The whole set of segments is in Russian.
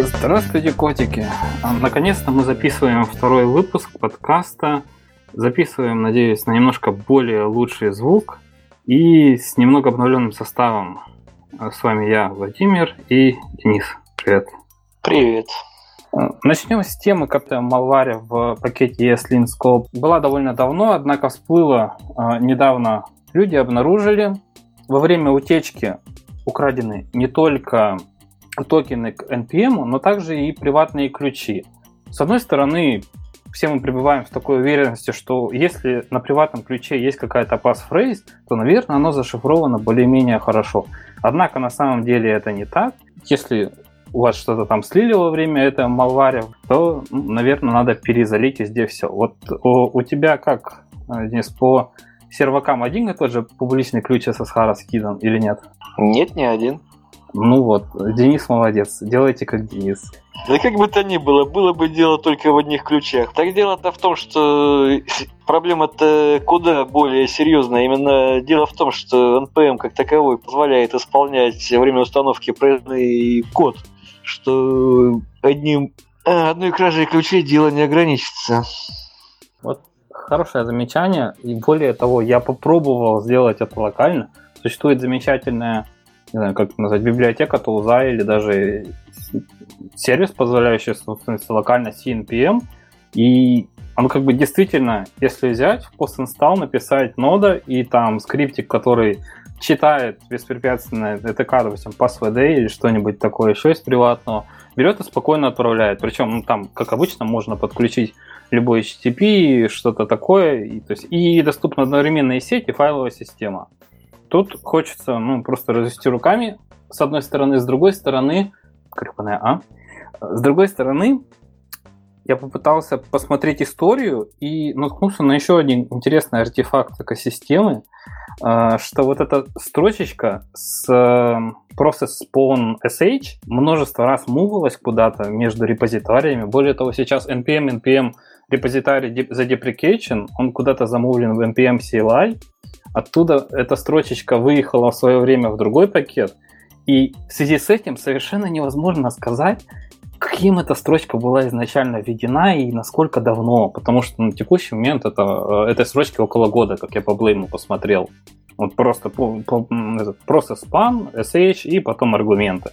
Здравствуйте, котики! А, наконец-то мы записываем второй выпуск подкаста. Записываем, надеюсь, на немножко более лучший звук и с немного обновленным составом. А, с вами я, Владимир и Денис. Привет. Привет. А, начнем с темы Captain Malware в пакете ESLint Scope. Была довольно давно, однако всплыла недавно. Люди обнаружили во время утечки украдены не только токены к NPM, но также и приватные ключи. С одной стороны, все мы пребываем в такой уверенности, что если на приватном ключе есть какая-то пасфрейз, то, наверное, оно зашифровано более-менее хорошо. Однако на самом деле это не так. Если у вас что-то там слили во время этого малваря, то, наверное, надо перезалить везде все. Вот у, у тебя как, Денис, по сервакам один и тот же публичный ключ SSH раскидан или нет? Нет, не один. Ну вот, Денис молодец, делайте как Денис. Да как бы то ни было, было бы дело только в одних ключах. Так дело-то в том, что проблема-то куда более серьезная. Именно дело в том, что NPM как таковой позволяет исполнять во время установки проектный код, что одним а, одной кражей ключей дело не ограничится. Вот хорошее замечание. И более того, я попробовал сделать это локально. Существует замечательная не знаю, как назвать, библиотека тулза или даже сервис, позволяющий, собственно, локально CNPM. И оно как бы действительно, если взять в post-install, написать нода и там скриптик, который читает беспрепятственно ЭТК, допустим, PassVD или что-нибудь такое еще из приватного, берет и спокойно отправляет. Причем ну, там, как обычно, можно подключить любой HTTP, что-то такое, и, то есть, и доступна одновременно и сеть, и файловая система. Тут хочется ну, просто развести руками, с одной стороны, с другой стороны, крепаная А, с другой стороны, я попытался посмотреть историю и наткнулся на еще один интересный артефакт экосистемы, а, что вот эта строчечка с process spawn sh множество раз мувалась куда-то между репозиториями. Более того, сейчас npm npm репозиторий за deprecation, он куда-то замувлен в npm CLI, Оттуда эта строчечка выехала в свое время в другой пакет, и в связи с этим совершенно невозможно сказать, каким эта строчка была изначально введена и насколько давно, потому что на текущий момент это, э, этой строчки около года, как я по блейму посмотрел. Вот просто, по, по, просто спам, sh и потом аргументы.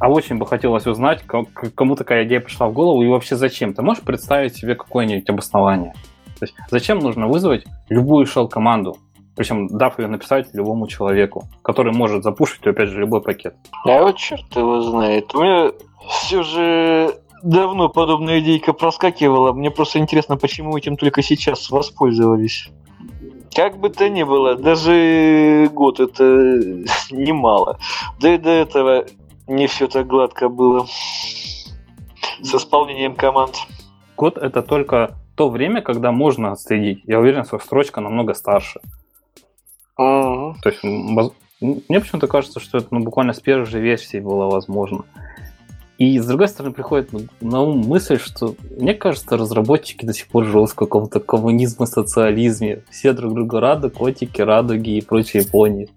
А очень бы хотелось узнать, кому такая идея пришла в голову и вообще зачем. Ты можешь представить себе какое-нибудь обоснование? То есть зачем нужно вызвать любую shell-команду? причем дав ее написать любому человеку, который может запушить, опять же, любой пакет. А вот черт его знает. У меня все же давно подобная идейка проскакивала. Мне просто интересно, почему этим только сейчас воспользовались. Как бы то ни было, даже год это немало. Да и до этого не все так гладко было с исполнением команд. Год это только то время, когда можно отследить. Я уверен, что строчка намного старше. Uh-huh. То есть, мне почему-то кажется, что это ну, буквально с первой же версии было возможно. И с другой стороны приходит на ум мысль, что мне кажется, разработчики до сих пор живут в каком-то коммунизме, социализме. Все друг друга рады, котики, радуги и прочие пони.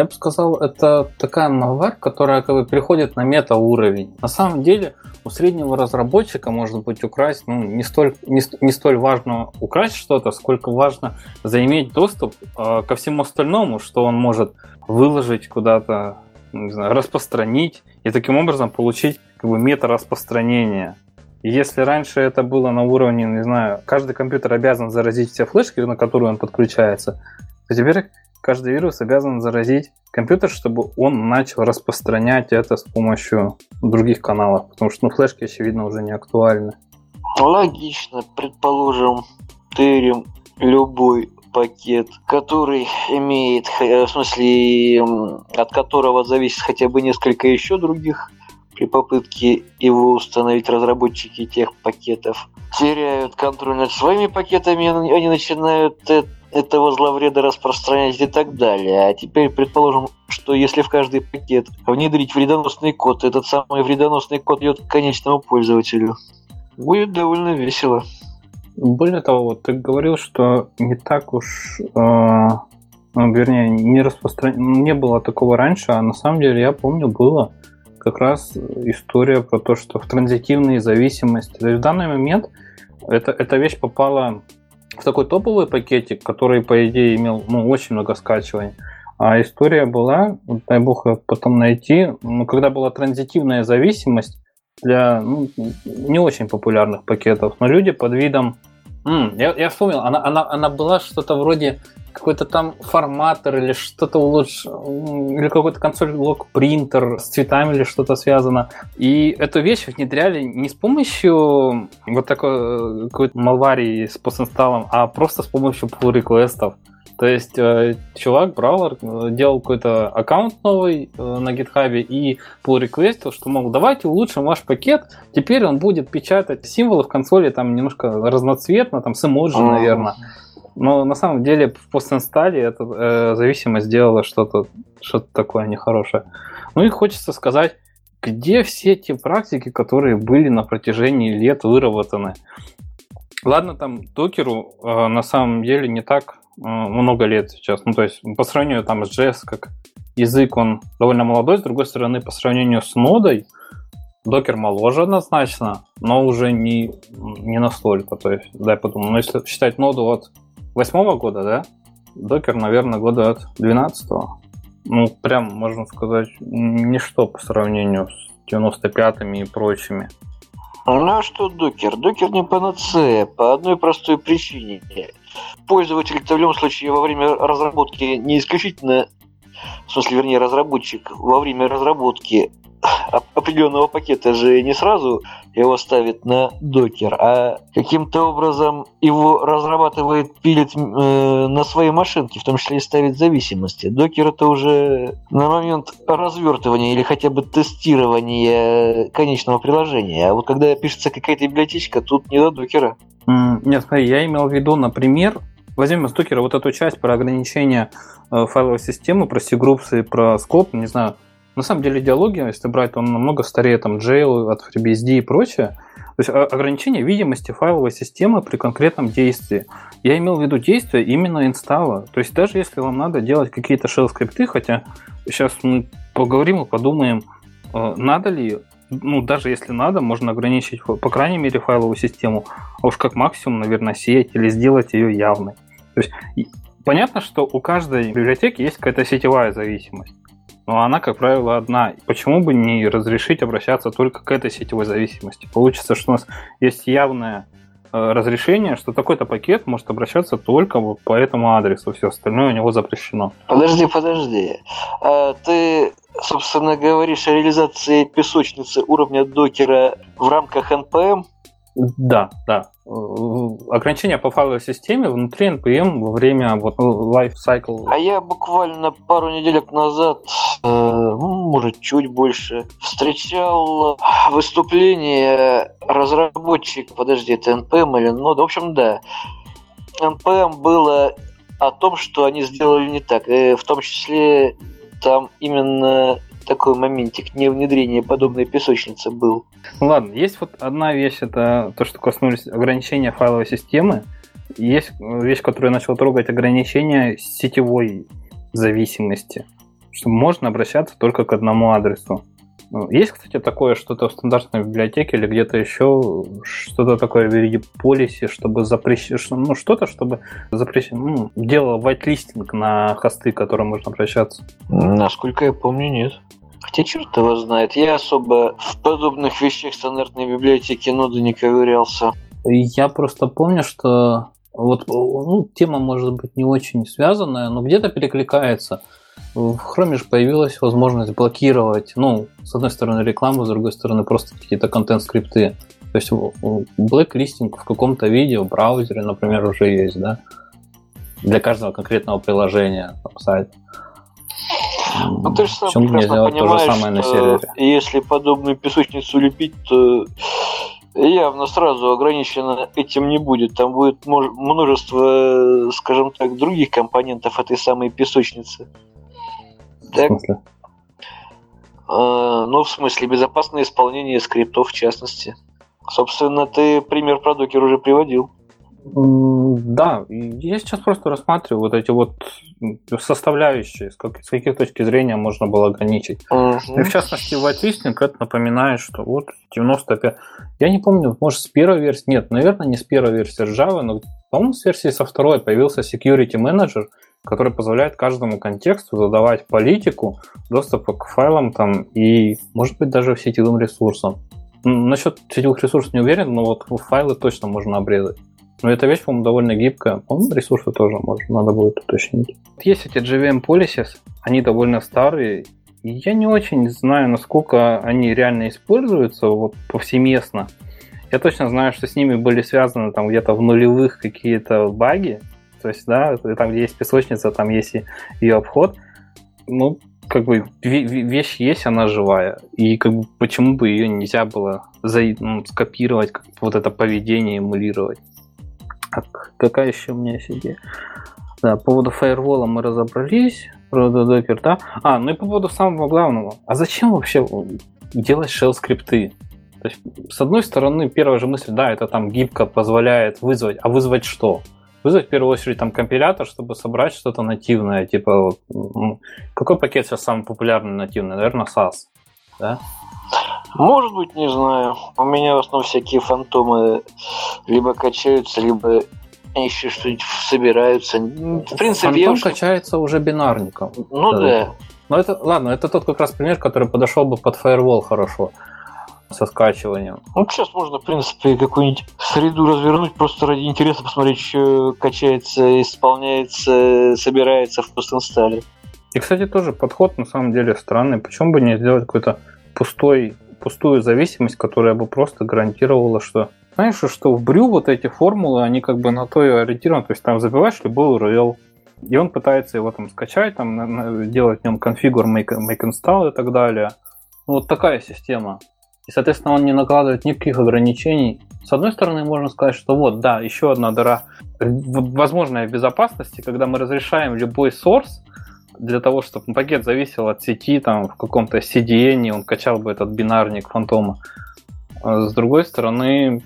Я бы сказал, это такая малварь, которая как бы приходит на мета-уровень. На самом деле, у среднего разработчика может быть украсть, ну, не столь, не, не столь важно украсть что-то, сколько важно заиметь доступ э, ко всему остальному, что он может выложить куда-то, не знаю, распространить и таким образом получить как бы мета-распространение. Если раньше это было на уровне, не знаю, каждый компьютер обязан заразить все флешки, на которые он подключается, то теперь каждый вирус обязан заразить компьютер, чтобы он начал распространять это с помощью других каналов, потому что ну, флешки, очевидно, уже не актуальны. Логично, предположим, тырим любой пакет, который имеет, в смысле, от которого зависит хотя бы несколько еще других при попытке его установить разработчики тех пакетов теряют контроль над своими пакетами, они начинают этого зловреда распространять и так далее. А теперь предположим, что если в каждый пакет внедрить вредоносный код, этот самый вредоносный код идет к конечному пользователю. Будет довольно весело. Более того, вот ты говорил, что не так уж, э, ну, вернее, не распростран... не было такого раньше, а на самом деле я помню было. как раз история про то, что в транзитивные зависимости. То есть в данный момент это, эта вещь попала в такой топовый пакетик, который, по идее, имел ну, очень много скачиваний. А история была, дай бог потом найти, ну, когда была транзитивная зависимость для ну, не очень популярных пакетов, но люди под видом... М, я, я вспомнил, она, она, она была что-то вроде какой-то там форматор или что-то лучше, или какой-то консоль лог принтер с цветами или что-то связано. И эту вещь внедряли не с помощью вот такой какой-то малварии с постинсталлом, а просто с помощью pull реквестов то есть э, чувак брал, э, делал какой-то аккаунт новый э, на GitHub и pull реквестил, что, мол, давайте улучшим ваш пакет, теперь он будет печатать символы в консоли там немножко разноцветно, там с эмоджи, наверное. Но на самом деле в постинстале эта э, зависимость сделала что-то что такое нехорошее. Ну и хочется сказать, где все те практики, которые были на протяжении лет выработаны? Ладно, там докеру э, на самом деле не так э, много лет сейчас. Ну, то есть по сравнению там с JS, как язык, он довольно молодой. С другой стороны, по сравнению с нодой, докер моложе однозначно, но уже не, не настолько. То есть, дай подумаю, ну, если считать ноду от восьмого года, да? Докер, наверное, года от 12 Ну, прям, можно сказать, ничто по сравнению с 95-ми и прочими. Ну а что докер? Докер не панацея по одной простой причине. Пользователь в любом случае во время разработки не исключительно, в смысле, вернее, разработчик во время разработки определенного пакета же не сразу его ставит на докер, а каким-то образом его разрабатывает, пилит э, на своей машинке, в том числе и ставит зависимости. Докер это уже на момент развертывания или хотя бы тестирования конечного приложения. А вот когда пишется какая-то библиотечка, тут не до докера. Нет, смотри, я имел в виду, например, возьмем докера вот эту часть про ограничение э, файловой системы, про C-groups и про скоп, не знаю, на самом деле идеология, если брать, он намного старее там Jail от FreeBSD и прочее. То есть ограничение видимости файловой системы при конкретном действии. Я имел в виду действие именно инсталла. То есть даже если вам надо делать какие-то shell скрипты, хотя сейчас мы поговорим и подумаем, э, надо ли, ну даже если надо, можно ограничить по крайней мере файловую систему, а уж как максимум, наверное, сеть или сделать ее явной. То есть понятно, что у каждой библиотеки есть какая-то сетевая зависимость но она, как правило, одна. Почему бы не разрешить обращаться только к этой сетевой зависимости? Получится, что у нас есть явное э, разрешение, что такой-то пакет может обращаться только по этому адресу, все остальное у него запрещено. Подожди, подожди. А ты, собственно, говоришь о реализации песочницы уровня докера в рамках NPM? Да, да. Э, ограничения по файловой системе внутри NPM во время вот life cycle. А я буквально пару неделек назад, э, ну, может, чуть больше, встречал выступление разработчик, подожди, это NPM или ну, в общем, да. NPM было о том, что они сделали не так. И в том числе там именно такой моментик не внедрения подобной песочницы был. Ладно, есть вот одна вещь, это то, что коснулись ограничения файловой системы. Есть вещь, которую я начал трогать, ограничение сетевой зависимости. Что можно обращаться только к одному адресу. Ну, есть, кстати, такое что-то в стандартной библиотеке или где-то еще, что-то такое в виде полиси, чтобы запрещать, ну, что-то, чтобы запрещать, ну, делало whitelisting на хосты, к которым можно обращаться? Насколько я помню, нет. Хотя черт его знает, я особо в подобных вещах стандартной библиотеки ноды не ковырялся. Я просто помню, что вот ну, тема может быть не очень связанная, но где-то перекликается. В Chrome же появилась возможность блокировать, ну, с одной стороны рекламу, с другой стороны просто какие-то контент-скрипты. То есть блэк-листинг в каком-то виде в браузере, например, уже есть, да, для каждого конкретного приложения, там, сайта. Ну, ты же сам прекрасно понимаешь, то же самое на сервере. если подобную песочницу лепить, то явно сразу ограничено этим не будет. Там будет множество, скажем так, других компонентов этой самой песочницы. Так? В а, ну, в смысле, безопасное исполнение скриптов, в частности. Собственно, ты пример про докер уже приводил. Да, я сейчас просто рассматриваю вот эти вот составляющие, с, как, с каких точки зрения можно было ограничить. Uh-huh. И в частности, Listing это напоминает, что вот 95... Я не помню, может, с первой версии... Нет, наверное, не с первой версии Java, но, по-моему, с версии со второй появился Security Manager, который позволяет каждому контексту задавать политику доступа к файлам там и, может быть, даже сетевым ресурсам. Насчет сетевых ресурсов не уверен, но вот файлы точно можно обрезать. Но эта вещь, по-моему, довольно гибкая. По-моему, ресурсы тоже можно, надо будет уточнить. Есть эти JVM policies, они довольно старые, я не очень знаю, насколько они реально используются вот повсеместно. Я точно знаю, что с ними были связаны там где-то в нулевых какие-то баги. То есть, да, там, где есть песочница, там есть и ее обход. Ну, как бы вещь есть, она живая. И как бы почему бы ее нельзя было за, ну, скопировать, как вот это поведение эмулировать. Так, какая еще у меня есть идея? Да, по поводу фаервола мы разобрались. Про докер, да? А, ну и по поводу самого главного. А зачем вообще делать shell скрипты? То есть, с одной стороны, первая же мысль, да, это там гибко позволяет вызвать. А вызвать что? Вызвать в первую очередь там компилятор, чтобы собрать что-то нативное. Типа, какой пакет сейчас самый популярный нативный? Наверное, SAS. Да? Может быть, не знаю. У меня в основном всякие фантомы либо качаются, либо еще что-нибудь собираются. В принципе, Фантом я уж... качается уже бинарником. Ну да. да. Но это, ладно, это тот как раз пример, который подошел бы под фаервол хорошо со скачиванием. Ну, сейчас можно, в принципе, какую-нибудь среду развернуть, просто ради интереса посмотреть, что качается, исполняется, собирается в постинстале. И, кстати, тоже подход на самом деле странный. Почему бы не сделать какой-то пустой пустую зависимость, которая бы просто гарантировала, что знаешь, что в Брю вот эти формулы, они как бы на то и ориентированы, то есть там забиваешь любой URL, и он пытается его там скачать, там делать в нем конфигур, make, make install и так далее. Ну, вот такая система. И, соответственно, он не накладывает никаких ограничений. С одной стороны, можно сказать, что вот, да, еще одна дыра возможная безопасности, когда мы разрешаем любой source, для того, чтобы пакет зависел от сети, там в каком-то CDN, он качал бы этот бинарник фантома. А с другой стороны,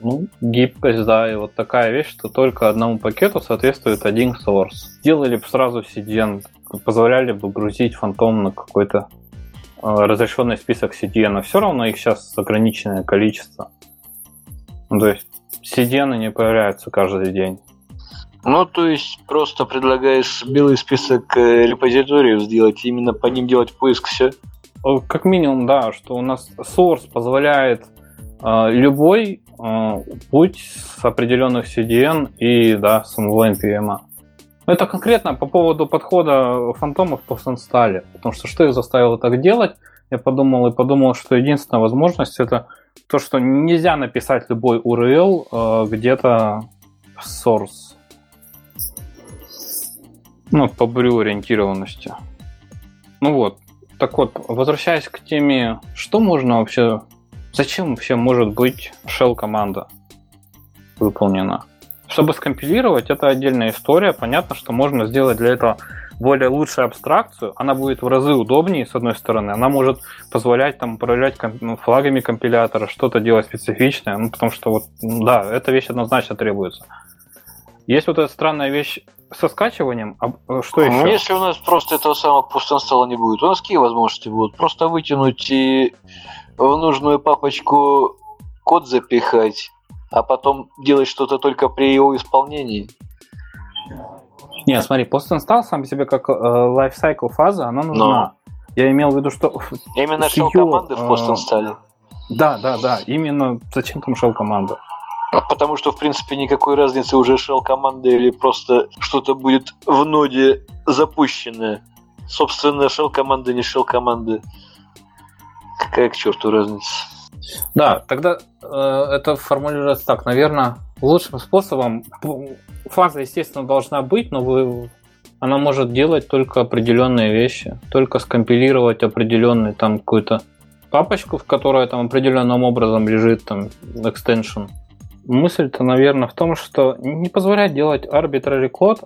ну, гибкость, да, и вот такая вещь, что только одному пакету соответствует один source. Сделали бы сразу CDN, позволяли бы грузить фантом на какой-то а, разрешенный список CDN, а все равно их сейчас ограниченное количество. Ну, то есть CDN не появляются каждый день. Ну, то есть просто предлагаешь белый список э, репозиториев сделать, именно по ним делать поиск, все? Как минимум, да, что у нас source позволяет э, любой э, путь с определенных CDN и, да, самого NPM. Это конкретно по поводу подхода фантомов по инсталле, потому что что их заставило так делать? Я подумал и подумал, что единственная возможность это то, что нельзя написать любой URL э, где-то в source ну, по брю ориентированности. Ну вот. Так вот, возвращаясь к теме, что можно вообще... Зачем вообще может быть shell команда выполнена? Чтобы скомпилировать, это отдельная история. Понятно, что можно сделать для этого более лучшую абстракцию. Она будет в разы удобнее, с одной стороны. Она может позволять там управлять ну, флагами компилятора, что-то делать специфичное. Ну, потому что вот, да, эта вещь однозначно требуется. Есть вот эта странная вещь со скачиванием, а э, что еще? Ну, если у нас просто этого самого пустонстала не будет, у нас какие возможности будут? Просто вытянуть и в нужную папочку код запихать, а потом делать что-то только при его исполнении. Не, смотри, постинстал сам по себе как э, lifecycle фаза, она нужна. Но. Я имел в виду, что... Именно shell команды в постинстале. Э, да, да, да. Именно зачем там shell команда? Потому что, в принципе, никакой разницы уже shell команда или просто что-то будет в ноде запущенное. Собственно, shell команда не shell команда. Какая к черту разница? Да, тогда э, это формулируется так. Наверное, лучшим способом фаза, естественно, должна быть, но вы, она может делать только определенные вещи, только скомпилировать определенный там какую-то папочку, в которой там определенным образом лежит там extension мысль-то, наверное, в том, что не позволять делать arbitrary код,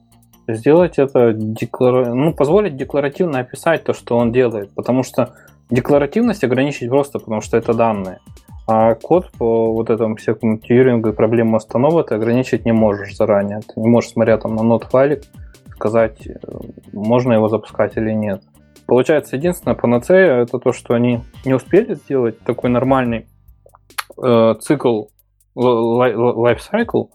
сделать это, деклара... ну, позволить декларативно описать то, что он делает, потому что декларативность ограничить просто, потому что это данные. А код по вот этому всякому тьюрингу и проблему останова ты ограничить не можешь заранее. Ты не можешь, смотря там на нот файлик, сказать, э, можно его запускать или нет. Получается, единственная панацея это то, что они не успели сделать такой нормальный э, цикл, life cycle,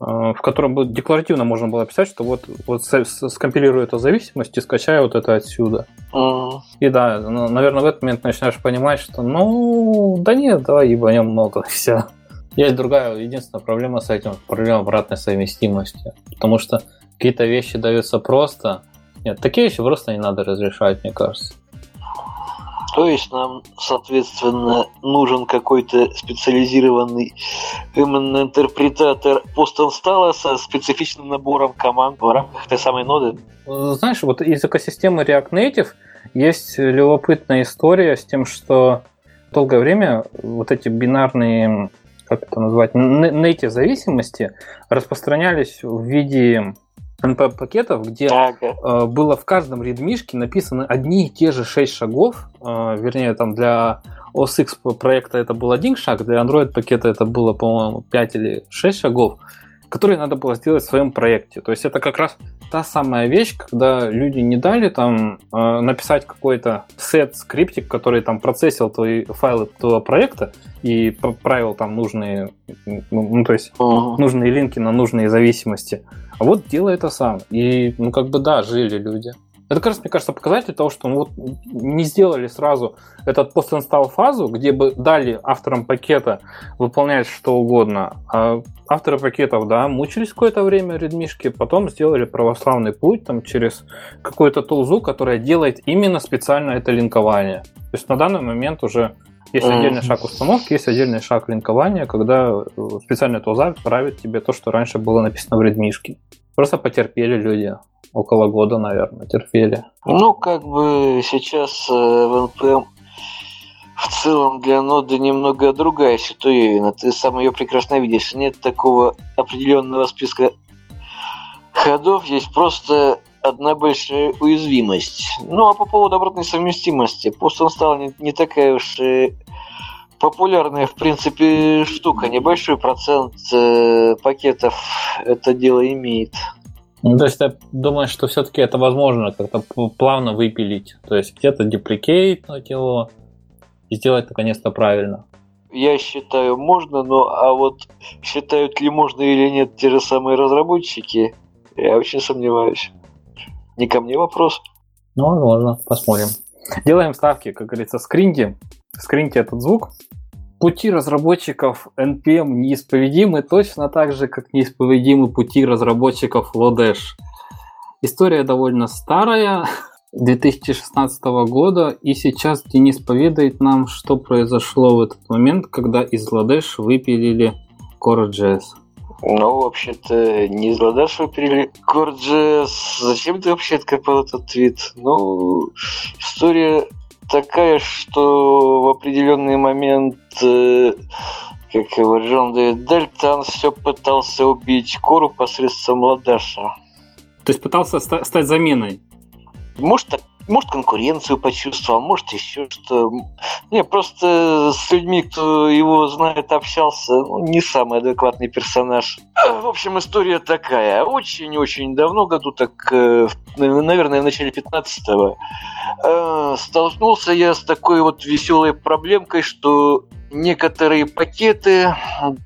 э, в котором бы декларативно можно было писать, что вот, вот скомпилирую эту зависимость и скачаю вот это отсюда. Mm. И да, ну, наверное, в этот момент начинаешь понимать, что ну, да нет, давай ебанем много, все. Есть другая, единственная проблема с этим, проблема обратной совместимости. Потому что какие-то вещи даются просто, нет, такие вещи просто не надо разрешать, мне кажется. То есть нам, соответственно, нужен какой-то специализированный именно интерпретатор постинсталла со специфичным набором команд в рамках той самой ноды. Знаешь, вот из экосистемы React Native есть любопытная история с тем, что долгое время вот эти бинарные, как это назвать, native зависимости распространялись в виде NP-пакетов, где ага. было в каждом редмишке написаны одни и те же шесть шагов, э, вернее, там для OS X проекта это был один шаг, для Android пакета это было, по-моему, 5 или 6 шагов, которые надо было сделать в своем проекте. То есть это как раз та самая вещь, когда люди не дали там э, написать какой-то сет скриптик, который там процессил твои файлы твоего проекта и правил там нужные, ну, то есть uh-huh. нужные линки на нужные зависимости. А вот делай это сам. И, ну, как бы, да, жили люди. Это, раз, мне кажется, показатель того, что ну, вот не сделали сразу этот постинсталл фазу, где бы дали авторам пакета выполнять что угодно. А авторы пакетов, да, мучились какое-то время редмишки, потом сделали православный путь там через какую-то тулзу, которая делает именно специально это линкование. То есть на данный момент уже есть отдельный шаг установки, есть отдельный шаг линкования, когда э, специальная тулза правит тебе то, что раньше было написано в редмишке. Просто потерпели люди. Около года, наверное, терпели. Ну, как бы сейчас э, в NPM в целом для ноды немного другая ситуация. Ты сам ее прекрасно видишь. Нет такого определенного списка ходов, есть просто одна большая уязвимость. Ну а по поводу обратной совместимости, пост он стал не, не такая уж и популярная, в принципе, штука. Небольшой процент э, пакетов это дело имеет. Ну, то есть ты думаешь, что все-таки это возможно как-то плавно выпилить? То есть где-то депликейт его и сделать наконец-то правильно? Я считаю, можно, но а вот считают ли можно или нет те же самые разработчики, я очень сомневаюсь. Не ко мне вопрос. Ну, возможно, посмотрим. Делаем ставки, как говорится, скриньте. Скриньте этот звук. Пути разработчиков NPM неисповедимы точно так же, как неисповедимы пути разработчиков Lodash. История довольно старая, 2016 года, и сейчас Денис поведает нам, что произошло в этот момент, когда из Lodash выпилили Core.js. Ну, вообще-то, не из Ладашева перевели. Core.js, зачем ты вообще откопал этот твит? Ну, история такая, что в определенный момент, э, как его Джон Дэвид Дельтон все пытался убить Кору посредством Ладаша. То есть пытался стать заменой? Может, так может, конкуренцию почувствовал, может, еще что. Не, просто с людьми, кто его знает, общался, ну, не самый адекватный персонаж. В общем, история такая. Очень-очень давно, году так, э, наверное, в начале 15-го, э, столкнулся я с такой вот веселой проблемкой, что некоторые пакеты,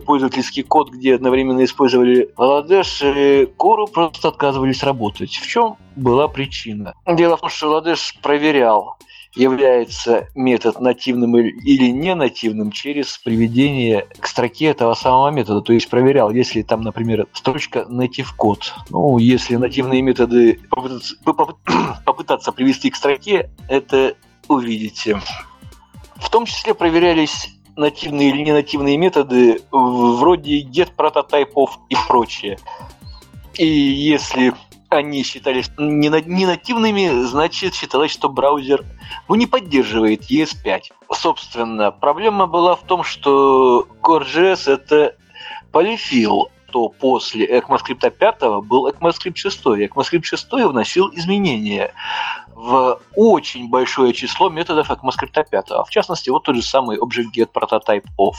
пользовательский код, где одновременно использовали Ладеш и Кору, просто отказывались работать. В чем была причина? Дело в том, что Ладеш проверял, является метод нативным или не нативным через приведение к строке этого самого метода. То есть проверял, если там, например, строчка native код. Ну, если нативные методы попытаться, попытаться привести к строке, это увидите. В том числе проверялись нативные или ненативные методы вроде get прототипов и прочее. И если они считались не нативными, значит считалось, что браузер ну, не поддерживает ES5. Собственно, проблема была в том, что Core.js это полифил, что после ECMAScript 5 был ECMAScript 6. ECMAScript 6 вносил изменения в очень большое число методов ECMAScript 5. В частности, вот тот же самый Object Prototype of.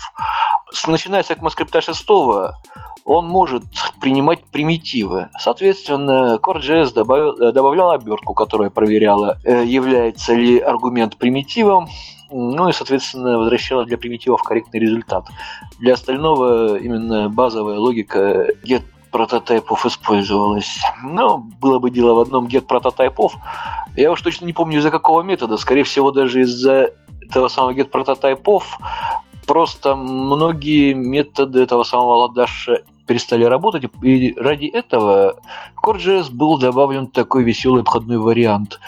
Начиная с ECMAScript 6 он может принимать примитивы. Соответственно, CoreJS добавил, добавлял обертку, которая проверяла, э, является ли аргумент примитивом, ну и, соответственно, возвращала для примитивов корректный результат. Для остального именно базовая логика get прототипов использовалась. Ну, было бы дело в одном get прототипов. Я уж точно не помню из-за какого метода. Скорее всего, даже из-за этого самого get прототипов просто многие методы этого самого ладаша перестали работать, и ради этого в CoreJS был добавлен такой веселый обходной вариант.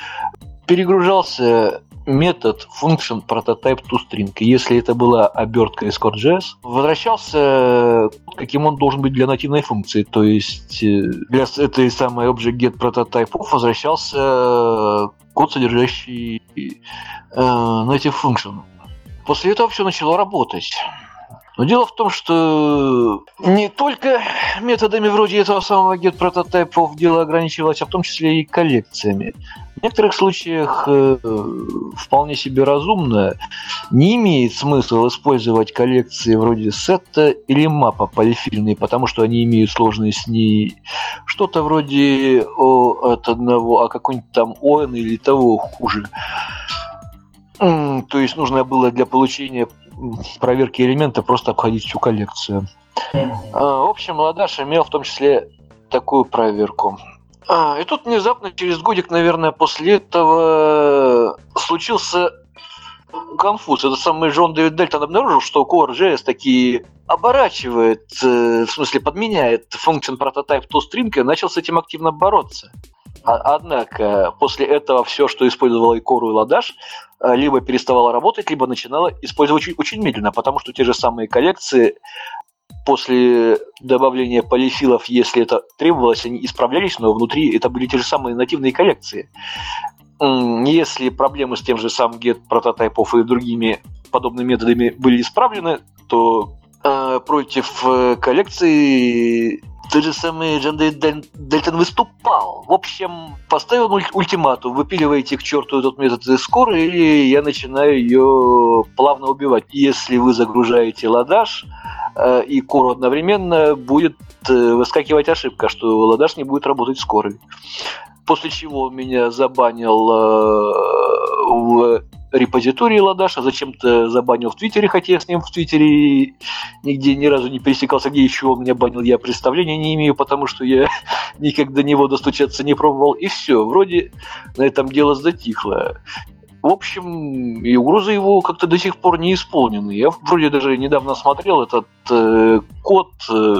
Перегружался метод function prototype toString. Если это была обертка из CoreJS, возвращался, каким он должен быть для нативной функции. То есть э, для этой самой object get prototype возвращался код, содержащий э, native function. После этого все начало работать. Но дело в том, что не только методами вроде этого самого get прототипов дело ограничивалось, а в том числе и коллекциями. В некоторых случаях э, вполне себе разумно не имеет смысла использовать коллекции вроде сета или мапа полифильные, потому что они имеют сложные с ней что-то вроде о, от одного, а какой-нибудь там он или того хуже. То есть нужно было для получения проверки элемента просто обходить всю коллекцию. А, в общем, Ладаш имел в том числе такую проверку. А, и тут внезапно, через годик, наверное, после этого случился конфуз. Это самый Джон Дэвид Дельтон обнаружил, что Core.js таки оборачивает, э, в смысле подменяет function prototype toString и начал с этим активно бороться. А, однако после этого все, что использовал и Core, и Ладаш, э, либо переставало работать, либо начинало использовать очень, очень медленно, потому что те же самые коллекции после добавления полифилов, если это требовалось, они исправлялись, но внутри это были те же самые нативные коллекции. Если проблемы с тем же самым get прототипов и другими подобными методами были исправлены, то э, против э, коллекции тот же самый Джан Дельтон выступал. В общем, поставил ультиматум. Выпиливаете к черту этот метод из скоро, или я начинаю ее плавно убивать. Если вы загружаете ладаш, э, и кору одновременно будет э, выскакивать ошибка, что ладаш не будет работать скорой. После чего меня забанил э, в репозитории Ладаша, зачем-то забанил в Твиттере, хотя я с ним в Твиттере нигде ни разу не пересекался, где еще он меня банил, я представления не имею, потому что я никогда до него достучаться не пробовал, и все, вроде на этом дело затихло. В общем, и угрозы его как-то до сих пор не исполнены. Я вроде даже недавно смотрел этот э, код э,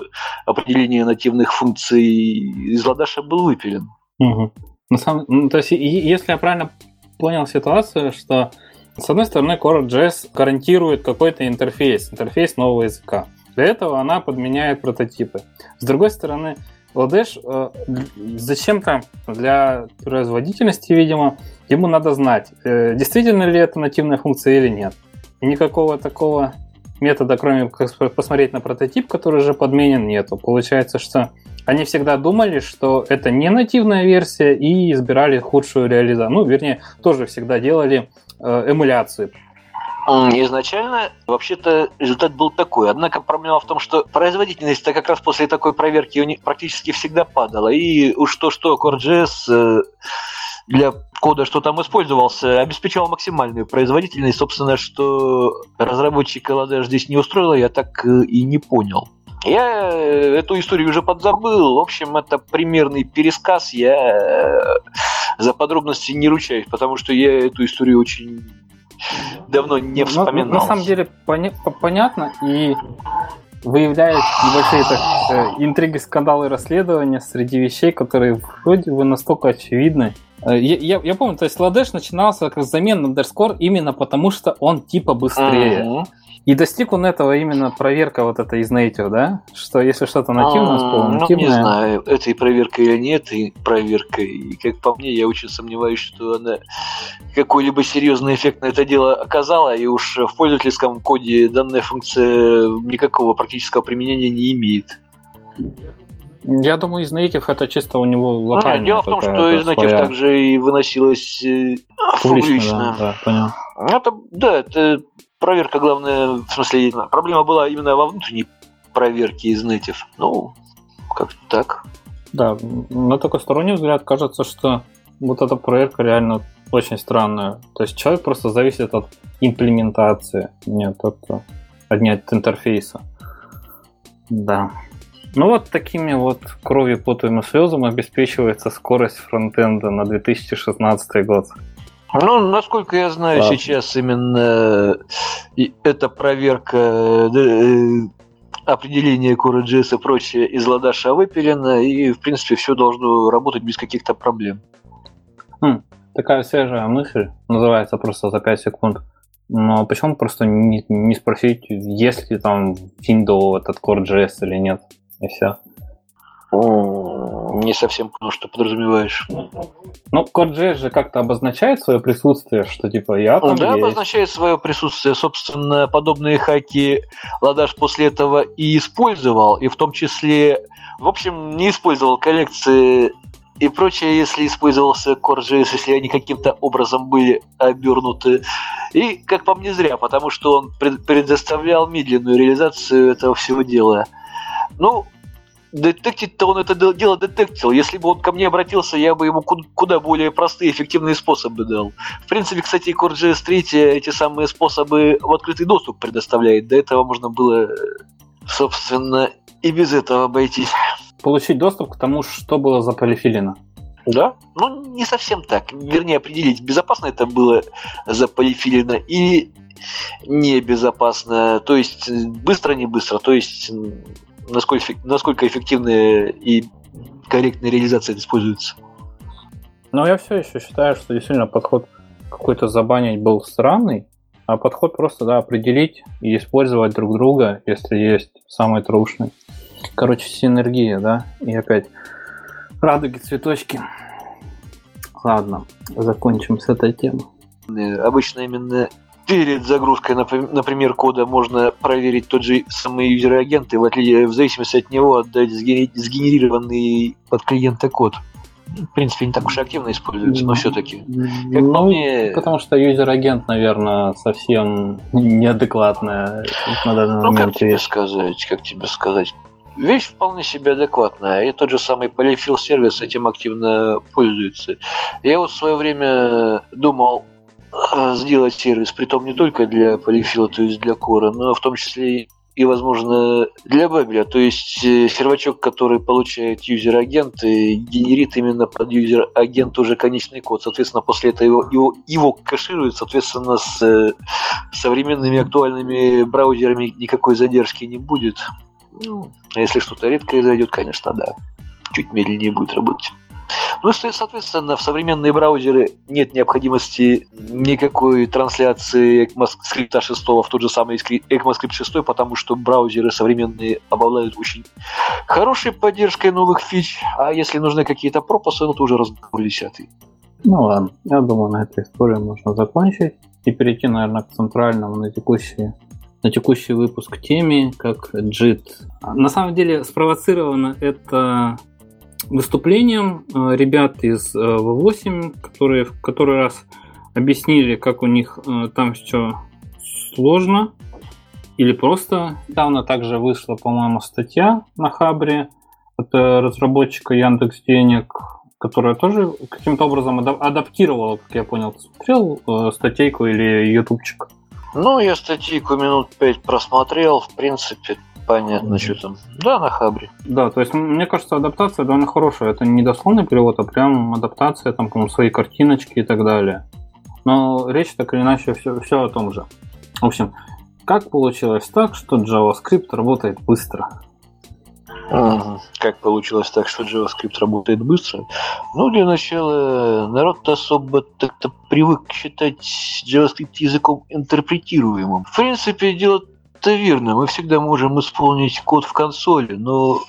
определения нативных функций из Ладаша был выпилен. Угу. На самом, ну, то есть, если я правильно понял ситуацию, что с одной стороны Core.js гарантирует какой-то интерфейс, интерфейс нового языка. Для этого она подменяет прототипы. С другой стороны, Ладеш э, зачем-то для производительности, видимо, ему надо знать, э, действительно ли это нативная функция или нет. И никакого такого метода, кроме как посмотреть на прототип, который уже подменен, нету. Получается, что они всегда думали, что это не нативная версия и избирали худшую реализацию. Ну, вернее, тоже всегда делали э, эмуляцию. Изначально, вообще-то, результат был такой. Однако проблема в том, что производительность-то как раз после такой проверки практически всегда падала. И уж то-что, CoreJS э, для кода, что там использовался, обеспечивал максимальную производительность. Собственно, что разработчика LaDash здесь не устроило, я так э, и не понял. Я э, эту историю уже подзабыл. В общем, это примерный пересказ. Я э, за подробности не ручаюсь, потому что я эту историю очень давно не вспоминал. На, на самом деле поня- понятно и выявляет небольшие так, э, интриги, скандалы, расследования среди вещей, которые вроде бы настолько очевидны. Я, я, я помню, то есть Ладеш начинался как замена underscore именно потому, что он типа быстрее. Uh-huh. И достиг он этого именно проверка вот эта из native, да? Что если что-то нативное, нативное... Ну, не знаю, этой проверкой или не этой проверкой. И как по мне, я очень сомневаюсь, что она какой-либо серьезный эффект на это дело оказала, и уж в пользовательском коде данная функция никакого практического применения не имеет. Я думаю, из native это чисто у него локально. Ну, дело в том, что из native своя... также и выносилось э, публично. публично. Да, да, понял. Это, да, это проверка, главное, в смысле, проблема была именно во внутренней проверке из native. Ну, как так. Да, на такой сторонний взгляд кажется, что вот эта проверка реально очень странная. То есть человек просто зависит от имплементации, нет от, от, не от интерфейса. Да. Ну вот такими вот кровью, потом и слезом обеспечивается скорость фронтенда на 2016 год. Ну, насколько я знаю, Ладно. сейчас именно эта проверка э, определения CoreJS и прочее из ладаша выпилено, и, в принципе, все должно работать без каких-то проблем. Хм, такая свежая мысль, называется просто за 5 секунд. Но почему просто не, не спросить, есть ли там Windows этот CoreJS или нет? И все. Не совсем понял, что подразумеваешь. Ну, CoreJS же как-то обозначает свое присутствие, что типа я там Да, есть. обозначает свое присутствие. Собственно, подобные хаки Ладаш после этого и использовал, и в том числе, в общем, не использовал коллекции и прочее, если использовался CoreJS, если они каким-то образом были обернуты. И, как по мне, зря, потому что он предоставлял медленную реализацию этого всего дела. Ну, детектить-то он это дело детектил. Если бы он ко мне обратился, я бы ему куда более простые, эффективные способы дал. В принципе, кстати, CoreJS 3 эти самые способы в открытый доступ предоставляет. До этого можно было, собственно, и без этого обойтись. Получить доступ к тому, что было заполифилено. Да? Ну, не совсем так. Вернее, определить, безопасно это было заполифилено или небезопасно. То есть быстро, не быстро. То есть насколько, насколько эффективная и корректная реализация это используется. Но я все еще считаю, что действительно подход какой-то забанить был странный, а подход просто да, определить и использовать друг друга, если есть самый трушный. Короче, синергия, да, и опять радуги, цветочки. Ладно, закончим с этой темой. Обычно именно перед загрузкой, например, кода можно проверить тот же самый user agent и в, зависимости от него отдать сгенерированный под клиента код. В принципе, не так уж и активно используется, но все-таки. Как ну, мне... Потому что user agent, наверное, совсем неадекватная на данный ну, момент. как тебе сказать, как тебе сказать? Вещь вполне себе адекватная, и тот же самый Polyfill сервис этим активно пользуется. Я вот в свое время думал, сделать сервис, притом не только для polyfill а, то есть для core а, но в том числе и, возможно, для Babel я. То есть э, сервачок, который получает user agent, генерит именно под user agent уже конечный код. Соответственно, после этого его, его, его кэширует, соответственно, с э, современными актуальными браузерами никакой задержки не будет. Ну, а если что-то редкое зайдет, конечно, да. Чуть медленнее будет работать. Ну, соответственно, в современные браузеры нет необходимости никакой трансляции ECMAScript 6 в тот же самый ECMAScript 6, потому что браузеры современные обладают очень хорошей поддержкой новых фич, а если нужны какие-то пропуски, ну, то уже разговор десятый. Ну ладно, я думаю, на этой истории можно закончить и перейти, наверное, к центральному на текущий, на текущий выпуск теме, как JIT. На самом деле спровоцировано это выступлением э, ребят из V8, э, которые в который раз объяснили, как у них э, там все сложно или просто. Недавно также вышла, по-моему, статья на Хабре от разработчика Яндекс Денег, которая тоже каким-то образом адаптировала, как я понял. Смотрел статейку или ютубчик? Ну, я статейку минут пять просмотрел. В принципе, Понятно, что там. Да, на Хабре. Да, то есть, мне кажется, адаптация довольно хорошая. Это не дословный перевод, а прям адаптация, там, по-моему, свои картиночки и так далее. Но речь так или иначе все, все о том же. В общем, как получилось так, что JavaScript работает быстро? Как получилось так, что JavaScript работает быстро? Ну, для начала, народ особо так-то привык считать JavaScript языком интерпретируемым. В принципе, дело это верно, мы всегда можем исполнить код в консоли, но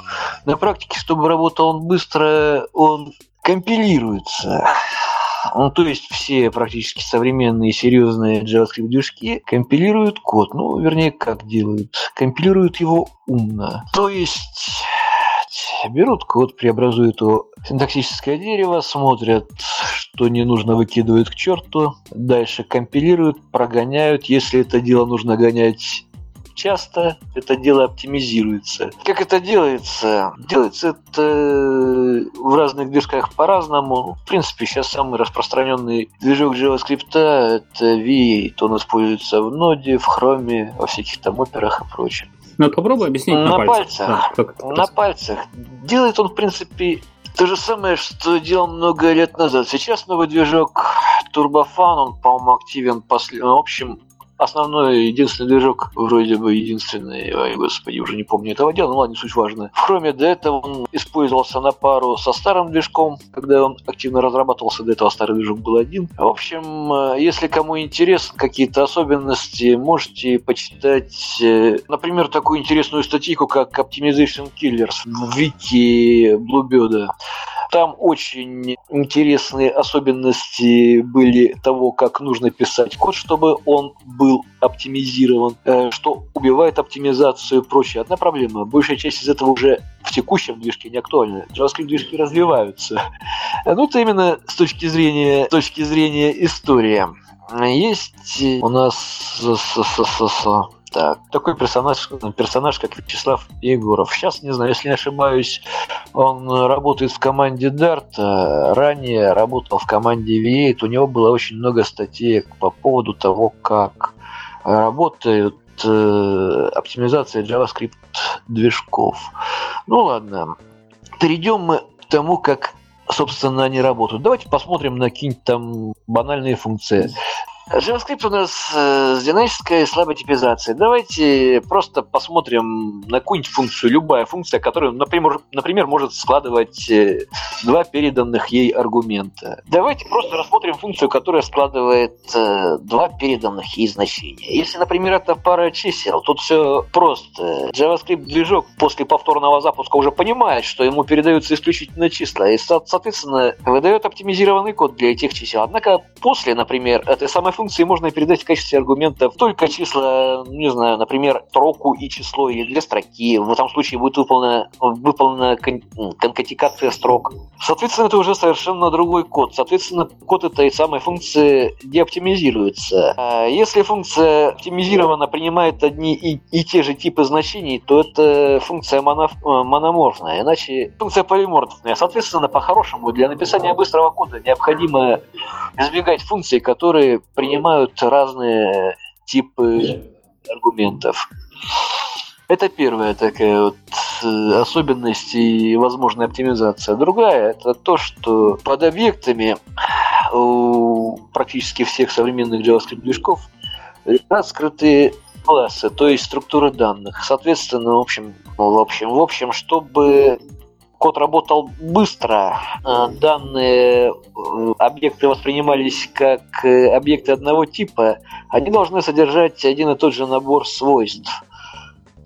на практике, чтобы работал он быстро, он компилируется. Ну, то есть все практически современные серьезные JavaScript движки компилируют код. Ну, вернее, как делают? Компилируют его умно. То есть берут код, преобразуют его в синтаксическое дерево, смотрят, что не нужно, выкидывают к черту, дальше компилируют, прогоняют. Если это дело нужно гонять часто это дело оптимизируется. Как это делается? Делается это в разных движках по-разному. В принципе, сейчас самый распространенный движок JavaScript это V8. Он используется в ноде, в Chrome, во всяких там операх и прочем. Ну, попробуй объяснить на, на пальцах. пальцах. Да, на пальцах. Делает он, в принципе, то же самое, что делал много лет назад. Сейчас новый движок Turbofan, он, по-моему, активен после... В общем, основной, единственный движок, вроде бы единственный, ой, господи, уже не помню этого дела, ну ладно, не суть важно. В Chrome до этого он использовался на пару со старым движком, когда он активно разрабатывался, до этого старый движок был один. В общем, э, если кому интересны какие-то особенности, можете почитать, э, например, такую интересную статейку, как Optimization Killers в вики Bluebird. Там очень интересные особенности были того, как нужно писать код, чтобы он был оптимизирован, э, что убивает оптимизацию и прочее. Одна проблема. Большая часть из этого уже в текущем движке не актуальна. JavaScript движки развиваются. Ну, это именно с точки зрения, с точки зрения истории. Есть у нас так, такой персонаж, персонаж, как Вячеслав Егоров. Сейчас, не знаю, если не ошибаюсь, он работает в команде Dart, ранее работал в команде V8, у него было очень много статей по поводу того, как работают э, оптимизация JavaScript движков. Ну ладно, перейдем мы к тому, как собственно, они работают. Давайте посмотрим на какие-нибудь там банальные функции. JavaScript у нас э, с динамической слабой типизацией. Давайте просто посмотрим на какую-нибудь функцию, любая функция, которая, например, например может складывать э, два переданных ей аргумента. Давайте просто рассмотрим функцию, которая складывает э, два переданных ей значения. Если, например, это пара чисел, тут все просто. JavaScript-движок после повторного запуска уже понимает, что ему передаются исключительно числа, и, соответственно, выдает оптимизированный код для этих чисел. Однако после, например, этой самой функции можно передать в качестве аргументов только числа, не знаю, например, строку и число, или для строки. В этом случае будет выполнена, выполнена кон- конкатикация строк. Соответственно, это уже совершенно другой код. Соответственно, код этой самой функции деоптимизируется. А если функция оптимизирована принимает одни и, и те же типы значений, то это функция моно, мономорфная, иначе функция полиморфная. Соответственно, по-хорошему, для написания быстрого кода необходимо избегать функций, которые при принимают разные типы аргументов. Это первая такая вот э, особенность и возможная оптимизация. Другая – это то, что под объектами у практически всех современных JavaScript движков лежат скрытые классы, то есть структуры данных. Соответственно, в общем, в общем, в общем, чтобы код работал быстро, э, данные э, объекты воспринимались как э, объекты одного типа, они должны содержать один и тот же набор свойств.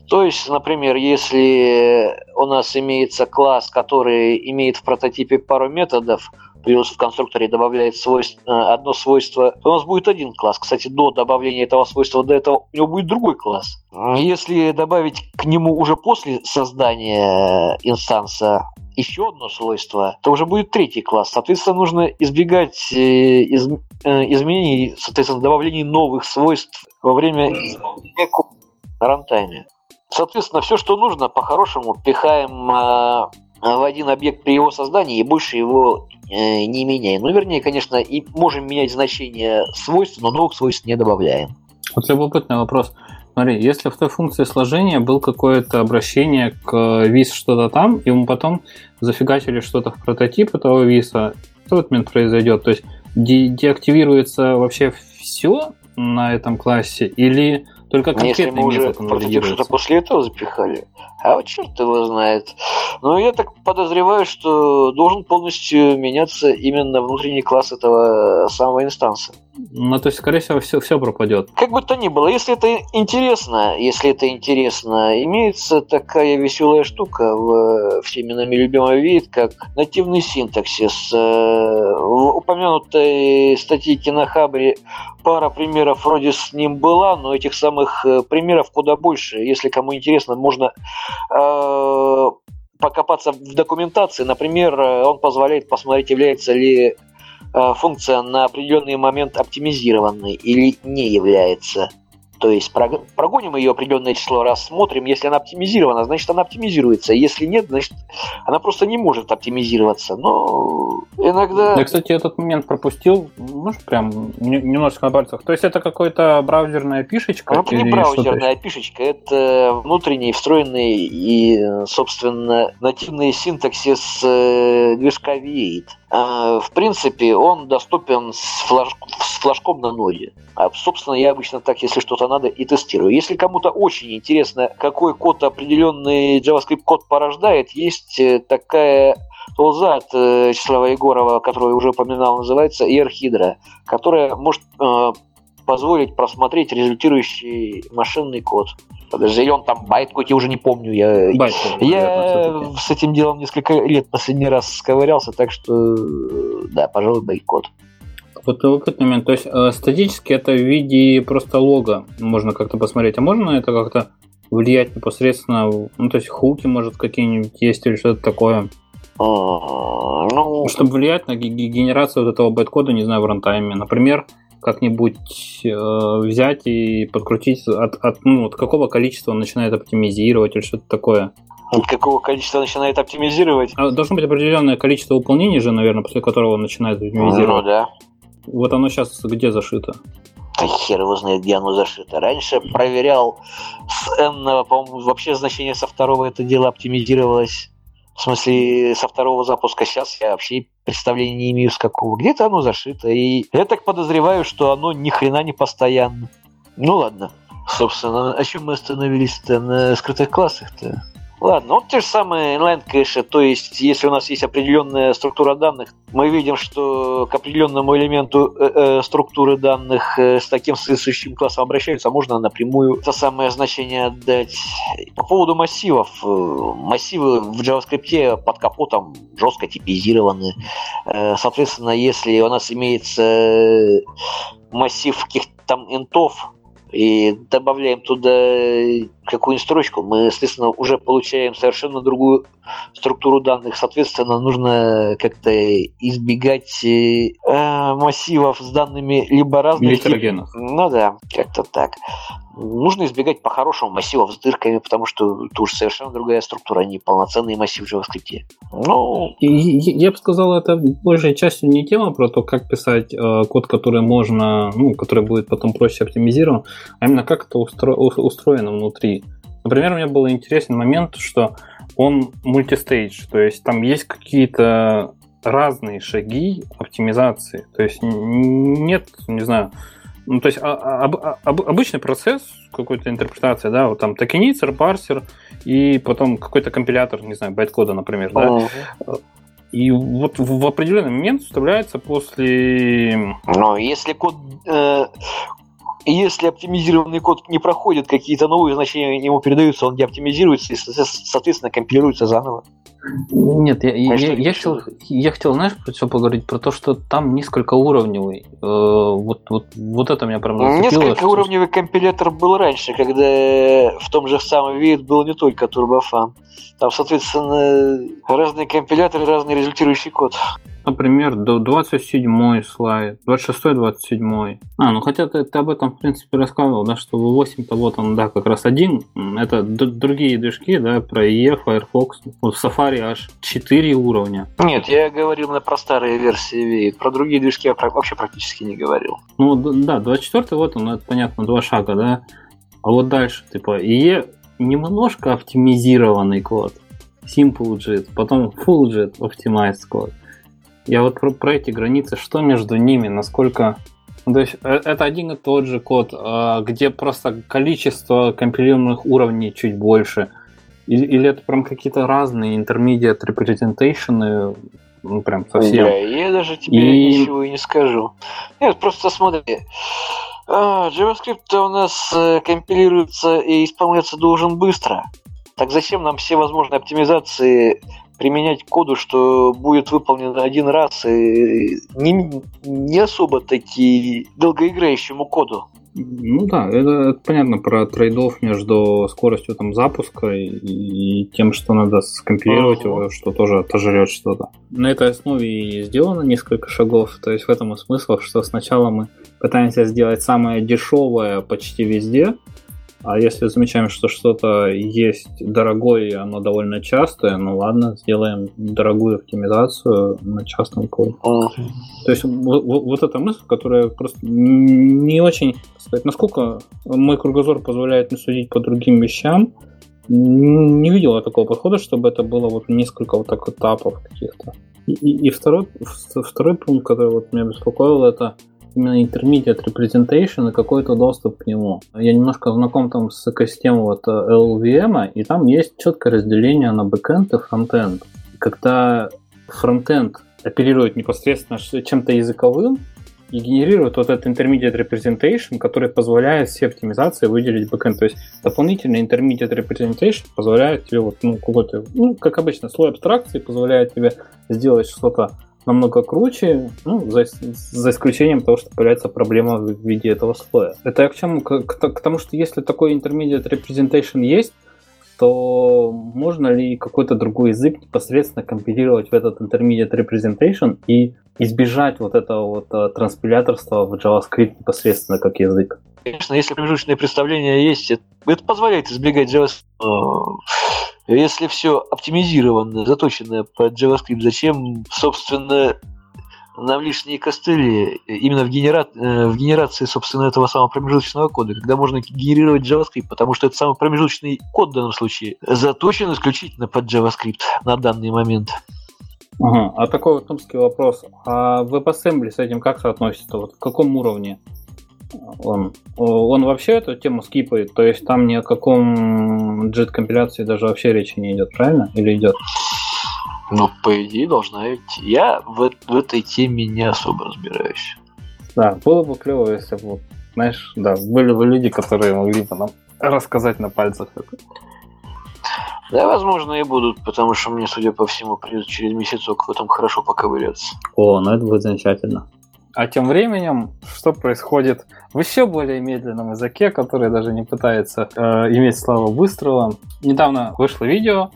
То есть, например, если у нас имеется класс, который имеет в прототипе пару методов, плюс в конструкторе добавляет свойство, одно свойство, то у нас будет один класс. Кстати, до добавления этого свойства, до этого у него будет другой класс. Если добавить к нему уже после создания инстанса еще одно свойство, то уже будет третий класс. Соответственно, нужно избегать э, из, э, изменений, соответственно, добавления новых свойств во время на рантайме. Соответственно, все, что нужно, по-хорошему пихаем э, в один объект при его создании и больше его э, не меняем. Ну, вернее, конечно, и можем менять значение свойств, но новых свойств не добавляем. Вот любопытный вопрос. Смотри, если в той функции сложения был какое-то обращение к вис что-то там, и мы потом зафигачили что-то в прототип этого виса, что в этот момент произойдет? То есть де- деактивируется вообще все на этом классе или только конкретный Если мы уже прототип что-то после этого запихали, а вот черт его знает. Но я так подозреваю, что должен полностью меняться именно внутренний класс этого самого инстанса. Ну, то есть, скорее всего, все, все пропадет. Как бы то ни было, если это интересно, если это интересно, имеется такая веселая штука в всеми нами любимый вид, как нативный синтаксис. Э, в упомянутой статье на Хабре пара примеров вроде с ним была, но этих самых э, примеров куда больше. Если кому интересно, можно э, покопаться в документации. Например, он позволяет посмотреть, является ли функция на определенный момент оптимизированной или не является. То есть прогоним ее определенное число раз, смотрим, если она оптимизирована, значит она оптимизируется. Если нет, значит она просто не может оптимизироваться. Но иногда... Я, кстати, этот момент пропустил, может, прям немножко на пальцах. То есть это какая-то браузерная пишечка? Это не браузерная пишечка, это внутренний, встроенный и, собственно, нативный синтаксис э, движка V8. А, в принципе, он доступен с, флаж... с флажком на ноде. А, собственно, я обычно так, если что-то надо, и тестирую. Если кому-то очень интересно, какой код определенный JavaScript код порождает, есть э, такая тулза от э, Вячеслава Егорова, которую я уже упоминал, называется IRHydra, которая может э, позволить просмотреть результирующий машинный код. Подожди, или он там байткод, я уже не помню. Я, байткод, я с этим делом несколько лет последний раз сковырялся, так что да, пожалуй, байткод. Вот любопытный момент. То есть э, статически это в виде просто лога можно как-то посмотреть. А можно это как-то влиять непосредственно? Ну, то есть хуки, может, какие-нибудь есть или что-то такое? А, ну... Чтобы влиять на генерацию вот этого байткода, не знаю, в рантайме. Например, как-нибудь э, взять и подкрутить от, от, ну, от какого количества он начинает оптимизировать или что-то такое. От какого количества начинает оптимизировать? А должно быть определенное количество выполнений же, наверное, после которого он начинает оптимизировать. Ну да. Вот оно сейчас где зашито? Да хер его знает, где оно зашито. Раньше проверял с n, по-моему, вообще значение со второго это дело оптимизировалось в смысле, со второго запуска сейчас я вообще представления не имею с какого. Где-то оно зашито. И я так подозреваю, что оно ни хрена не постоянно. Ну ладно. Собственно, о чем мы остановились-то на скрытых классах-то? Ладно, вот те же самые inline-кэши, то есть если у нас есть определенная структура данных, мы видим, что к определенному элементу э, э, структуры данных э, с таким соответствующим классом обращаются, а можно напрямую это самое значение отдать. По поводу массивов. Э, массивы в JavaScript под капотом жестко типизированы. Э, соответственно, если у нас имеется массив каких-то там интов, и добавляем туда какую-нибудь строчку, мы, естественно, уже получаем совершенно другую структуру данных. Соответственно, нужно как-то избегать э, массивов с данными либо разных... Тип... Ну да, как-то так нужно избегать по-хорошему массивов с дырками, потому что это уже совершенно другая структура, не полноценный массив в JavaScript. Ну... Я бы сказал, это большей частью не тема про то, как писать э, код, который можно, ну, который будет потом проще оптимизирован, а именно как это устро... устроено внутри. Например, меня был интересный момент, что он мультистейдж, то есть там есть какие-то разные шаги оптимизации. То есть нет, не знаю, ну, то есть а, а, об, обычный процесс какой-то интерпретации, да, вот там токенизер, парсер и потом какой-то компилятор, не знаю, байткода, например, да. И вот в определенный момент вставляется после... Но если код, э, если оптимизированный код не проходит, какие-то новые значения ему передаются, он не оптимизируется и, соответственно, компилируется заново. Нет, я, а я, я, хотел, я хотел, знаешь, про что поговорить? Про то, что там несколько уровневый. Э, вот, вот, вот это меня прям зацепило. Несколько уровневый компилятор был раньше, когда в том же самом вид был не только турбофан. Там, соответственно, разные компиляторы, разный результирующий код. Например, 27 слайд, 26 27 А, ну хотя ты, ты об этом, в принципе, рассказывал, да, что V8-то вот он, да, как раз один. Это другие движки, да, про IE, Firefox. Вот в Safari аж 4 уровня. Нет, я говорил на про старые версии Про другие движки я вообще практически не говорил. Ну, да, 24 вот он, это понятно, два шага, да. А вот дальше, типа, IE немножко оптимизированный код. Simple JIT, потом Full JIT Optimized код. Я вот про, про эти границы, что между ними, насколько... Ну, то есть э, это один и тот же код, а, где просто количество компилируемых уровней чуть больше. Или, или это прям какие-то разные intermediate representation, ну прям совсем. Да, я даже тебе и... ничего и не скажу. Нет, просто смотри. А, JavaScript у нас э, компилируется и исполняться должен быстро. Так зачем нам все возможные оптимизации применять коду, что будет выполнено один раз, и не, не особо таки долгоиграющему коду. Ну да, это, это понятно про трейдов между скоростью там запуска и, и тем, что надо скомпилировать uh-huh. его, что тоже отожрет что-то. На этой основе и сделано несколько шагов, то есть в этом и смысл, что сначала мы пытаемся сделать самое дешевое почти везде, а если замечаем, что что-то есть дорогое, и оно довольно частое, ну ладно, сделаем дорогую оптимизацию на частном коде. Mm. То есть вот, вот эта мысль, которая просто не очень, сказать, насколько мой кругозор позволяет не судить по другим вещам, не видела такого подхода, чтобы это было вот несколько вот так этапов каких-то. И, и, и второй, второй пункт, который вот меня беспокоил, это именно intermediate representation и какой-то доступ к нему. Я немножко знаком там с экосистемой вот LLVM, и там есть четкое разделение на бэкэнд и фронтенд. Когда фронтенд оперирует непосредственно чем-то языковым, и генерирует вот этот intermediate representation, который позволяет все оптимизации выделить бэкэнд. То есть дополнительный intermediate representation позволяет тебе вот, ну, какой-то, ну, как обычно, слой абстракции позволяет тебе сделать что-то намного круче, ну, за, за исключением того, что появляется проблема в виде этого слоя. Это я к чему? К, к, к тому, что если такой intermediate representation есть, то можно ли какой-то другой язык непосредственно компилировать в этот intermediate representation и избежать вот этого вот э, транспиляторства в JavaScript непосредственно как язык? Конечно, если промежуточные представления есть, это, это позволяет избегать JavaScript. Если все оптимизировано, заточено под JavaScript, зачем, собственно, нам лишние костыли именно в, генера... Э, в генерации, собственно, этого самого промежуточного кода, когда можно генерировать JavaScript, потому что это самый промежуточный код в данном случае заточен исключительно под JavaScript на данный момент. Ага. А такой вот тумский вопрос. А WebAssembly с этим как соотносится? Вот в каком уровне? Он, он вообще эту тему скипает, то есть там ни о каком JIT компиляции даже вообще речи не идет, правильно? Или идет? Ну, по идее, должна идти. Я в, в этой теме не особо разбираюсь. Да, было бы клево, если бы, знаешь, да, были бы люди, которые могли бы нам рассказать на пальцах это. Да, возможно, и будут, потому что мне, судя по всему, придется через месяцок в этом хорошо поковыряться. О, ну это будет замечательно. А тем временем, что происходит в еще более медленном языке, который даже не пытается э, иметь славу быстрого. Недавно вышло видео,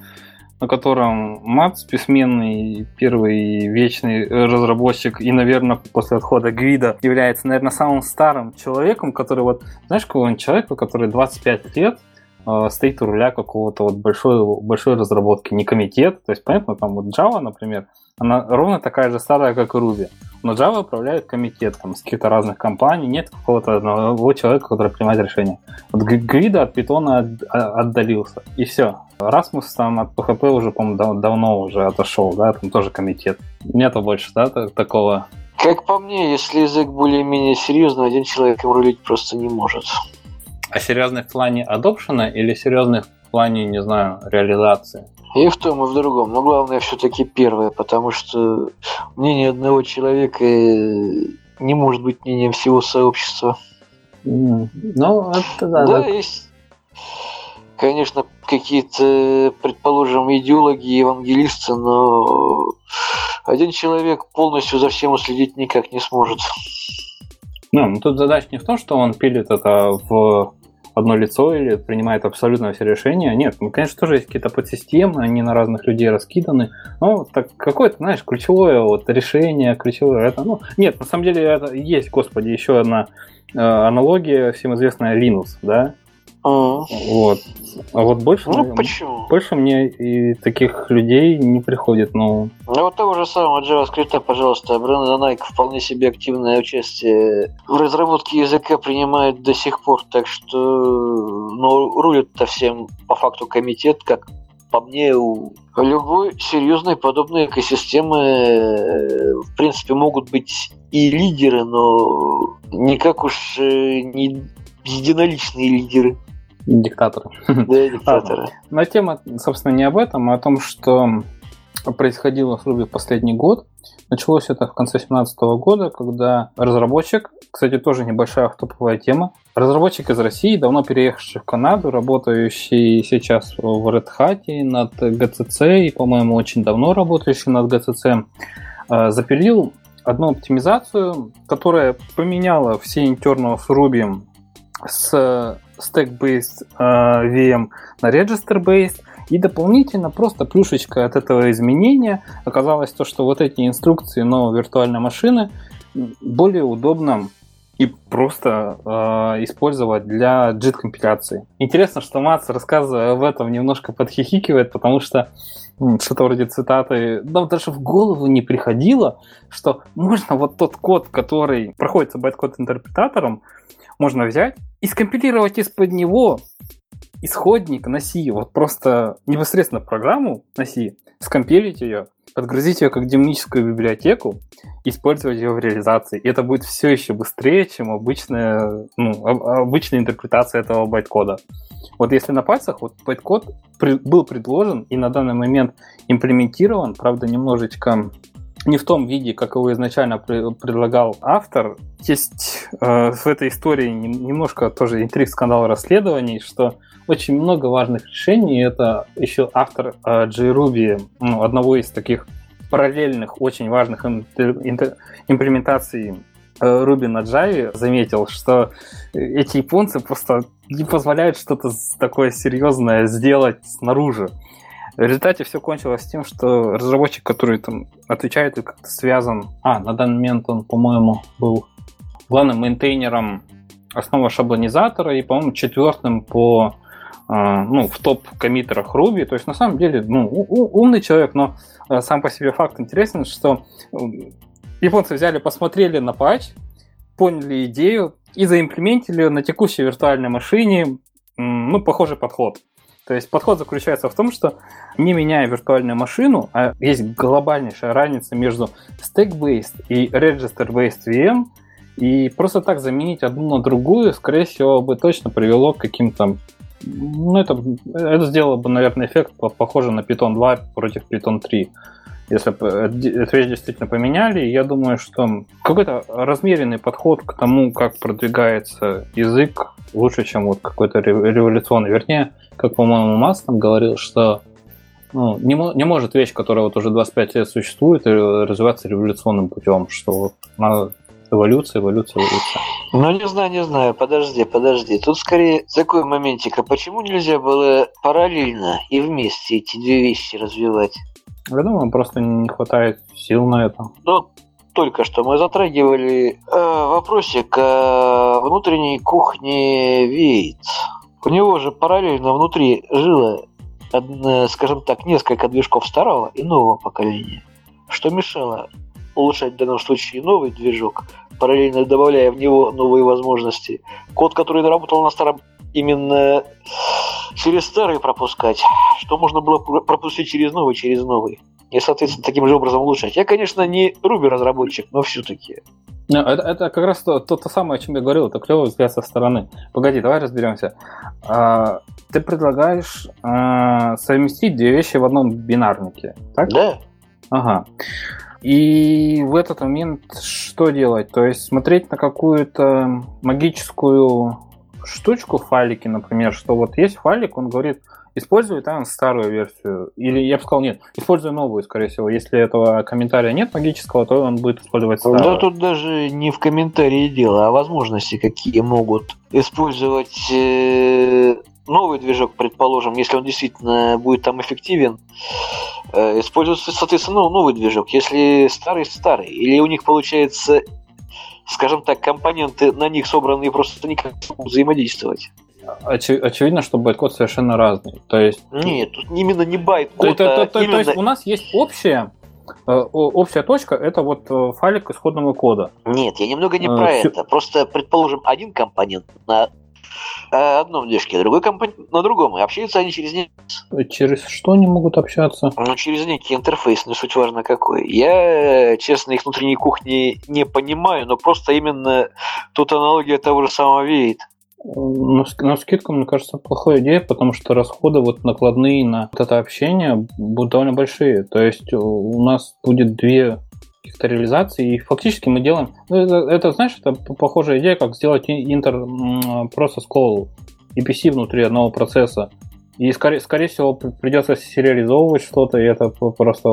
на котором Матс, письменный, первый вечный разработчик и, наверное, после отхода Гвида является, наверное, самым старым человеком, который вот, знаешь, какого-нибудь человека, который 25 лет, э, стоит у руля какого-то вот большой, большой разработки, не комитет, то есть, понятно, там вот Java, например, она ровно такая же старая, как и Ruby. Но Java управляет комитетом с каких-то разных компаний, нет какого-то одного человека, который принимает решение. Вот Грида от питона а, отдалился, и все. Расмус там от PHP уже, по-моему, давно уже отошел, да, там тоже комитет. Нету больше, да, такого как по мне, если язык более-менее серьезный, один человек им рулить просто не может. А серьезный в плане адопшена или серьезный в плане, не знаю, реализации? И в том, и в другом. Но главное все-таки первое, потому что мнение одного человека э, не может быть мнением всего сообщества. Ну, это да. Да, есть, конечно, какие-то, предположим, идеологи, евангелисты, но один человек полностью за всем уследить никак не сможет. Ну тут задача не в том, что он пилит это в одно лицо или принимает абсолютно все решения. Нет, ну, конечно, тоже есть какие-то подсистемы, они на разных людей раскиданы. Но так какое-то, знаешь, ключевое вот решение, ключевое это, ну, нет, на самом деле это есть, господи, еще одна э, аналогия, всем известная Linux, да, а. Вот. А вот больше, ну, почему? больше мне и таких людей не приходит, но... Ну, вот того же самого JavaScript, пожалуйста, Брэндон Найк вполне себе активное участие в разработке языка принимает до сих пор, так что, ну, рулит-то всем по факту комитет, как по мне, у любой серьезной подобной экосистемы, в принципе, могут быть и лидеры, но никак уж э, не единоличные лидеры. Диктаторы. Да, диктаторы. Но тема, собственно, не об этом, а о том, что происходило в в последний год. Началось это в конце 2017 года, когда разработчик, кстати, тоже небольшая топовая тема, разработчик из России, давно переехавший в Канаду, работающий сейчас в Red Hat над GCC и, по-моему, очень давно работающий над GCC, э, запилил одну оптимизацию, которая поменяла все с Ruby с stack-based э, VM на register-based, и дополнительно просто плюшечка от этого изменения оказалось то, что вот эти инструкции новой виртуальной машины более удобно и просто э, использовать для JIT-компиляции. Интересно, что Мац, рассказывая об этом, немножко подхихикивает, потому что что-то вроде цитаты, нам даже в голову не приходило, что можно вот тот код, который проходится байткод интерпретатором, можно взять и скомпилировать из-под него исходник на C, вот просто непосредственно программу на C, скомпилить ее, подгрузить ее как демоническую библиотеку, использовать ее в реализации. И это будет все еще быстрее, чем обычная, ну, обычная интерпретация этого байткода. Вот если на пальцах, вот байткод был предложен и на данный момент имплементирован, правда, немножечко не в том виде, как его изначально предлагал автор. Есть э, в этой истории немножко тоже интриг, скандал расследований, что очень много важных решений. Это еще автор э, JRuby, ну, одного из таких параллельных, очень важных имплементаций э, Ruby на Java, заметил, что эти японцы просто не позволяют что-то такое серьезное сделать снаружи. В результате все кончилось тем, что разработчик, который там отвечает и как-то связан... А, на данный момент он, по-моему, был главным мейнтейнером основы шаблонизатора и, по-моему, четвертым по а, ну, в топ-коммитерах Ruby. То есть, на самом деле, ну, умный человек, но а, сам по себе факт интересен, что японцы взяли, посмотрели на патч, поняли идею и заимплементили на текущей виртуальной машине ну, похожий подход. То есть подход заключается в том, что не меняя виртуальную машину, а есть глобальнейшая разница между stack-based и register-based VM, и просто так заменить одну на другую, скорее всего, бы точно привело к каким-то ну, это, это сделало бы, наверное, эффект похожий на Python 2 против Python 3. Если эту вещь действительно поменяли, я думаю, что какой-то размеренный подход к тому, как продвигается язык, лучше, чем вот какой-то революционный. Вернее, как, по-моему, Масс там говорил, что ну, не, не может вещь, которая вот уже 25 лет существует, развиваться революционным путем, что надо Эволюция, эволюция, эволюция. Ну, не знаю, не знаю. Подожди, подожди. Тут скорее такой моментик. А почему нельзя было параллельно и вместе эти две вещи развивать? Я думаю, просто не хватает сил на это. Ну, только что мы затрагивали э, вопросик о внутренней кухне Вейт. У него же параллельно внутри жило, скажем так, несколько движков старого и нового поколения, что мешало улучшать в данном случае новый движок, параллельно добавляя в него новые возможности. Код, который работал на старом, именно через старый пропускать, что можно было пропустить через новый, через новый. И, соответственно, таким же образом улучшать. Я, конечно, не Ruby разработчик, но все-таки. No, это, это как раз то, то, то самое, о чем я говорил, это клевый взгляд со стороны. Погоди, давай разберемся. А, ты предлагаешь а, совместить две вещи в одном бинарнике, так? Да. Ага. И в этот момент что делать? То есть смотреть на какую-то магическую штучку в файлике, например, что вот есть файлик, он говорит, используй там старую версию. Или я бы сказал, нет, используй новую, скорее всего. Если этого комментария нет магического, то он будет использовать старую. Да тут даже не в комментарии дело, а возможности, какие могут использовать э, новый движок, предположим, если он действительно будет там эффективен, э, используется, соответственно, ну, новый движок. Если старый, старый. Или у них получается, скажем так, компоненты на них собранные просто никак не могут взаимодействовать. Очи- очевидно, что байткод совершенно разный. То есть... Нет, тут именно не байткод, то, то, то, то, именно... то есть у нас есть общее э, общая точка это вот э, файлик исходного кода. Нет, я немного не про Все... это. Просто, предположим, один компонент на Э, одном движке, другой компонент на другом. И общаются они через них. Через что они могут общаться? Ну, через некий интерфейс, не суть важно какой. Я, честно, их внутренней кухни не понимаю, но просто именно тут аналогия того же самого веет. На, на скидку, мне кажется, плохая идея, потому что расходы вот накладные на вот это общение будут довольно большие. То есть у нас будет две каких-то реализаций. И фактически мы делаем... Ну, это, это, знаешь, это похожая идея, как сделать интер процесс call EPC внутри одного процесса. И, скорее, скорее всего, придется сериализовывать что-то, и это просто,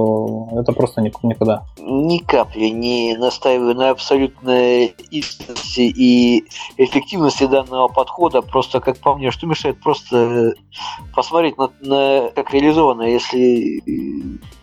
это просто никуда. Ни капли не настаиваю на абсолютной истинности и эффективности данного подхода. Просто, как по мне, что мешает просто посмотреть на, на как реализовано, если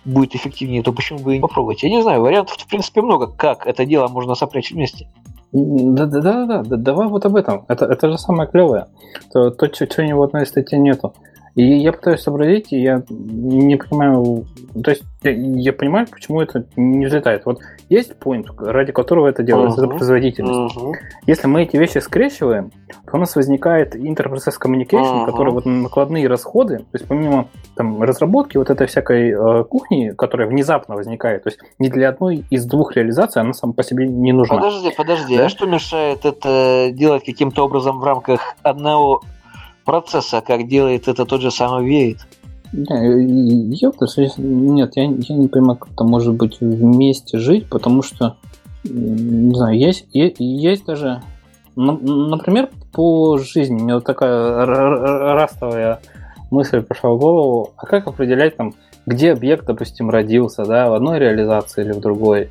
будет эффективнее, то почему бы и не попробовать? Я не знаю, вариантов в принципе много, как это дело можно сопрячь вместе. Да, да, да, да, да, давай вот об этом. Это, это же самое клевое. То, то чего ни в одной статье нету. И я пытаюсь сообразить, и я не понимаю, то есть я, я понимаю, почему это не взлетает. Вот есть point, ради которого это делается, uh-huh. это производительность. Uh-huh. Если мы эти вещи скрещиваем, то у нас возникает interprocess communication, uh-huh. который вот накладные расходы, то есть помимо там, разработки вот этой всякой э, кухни, которая внезапно возникает, то есть не для одной из двух реализаций она сама по себе не нужна. Подожди, подожди, да? а что мешает это делать каким-то образом в рамках одного процесса, как делает это тот же самый Веет. Я, нет, я, я не понимаю, как это может быть вместе жить, потому что, не знаю, есть, есть даже, например, по жизни, мне вот такая растовая мысль пришла в голову, а как определять там, где объект, допустим, родился, да, в одной реализации или в другой?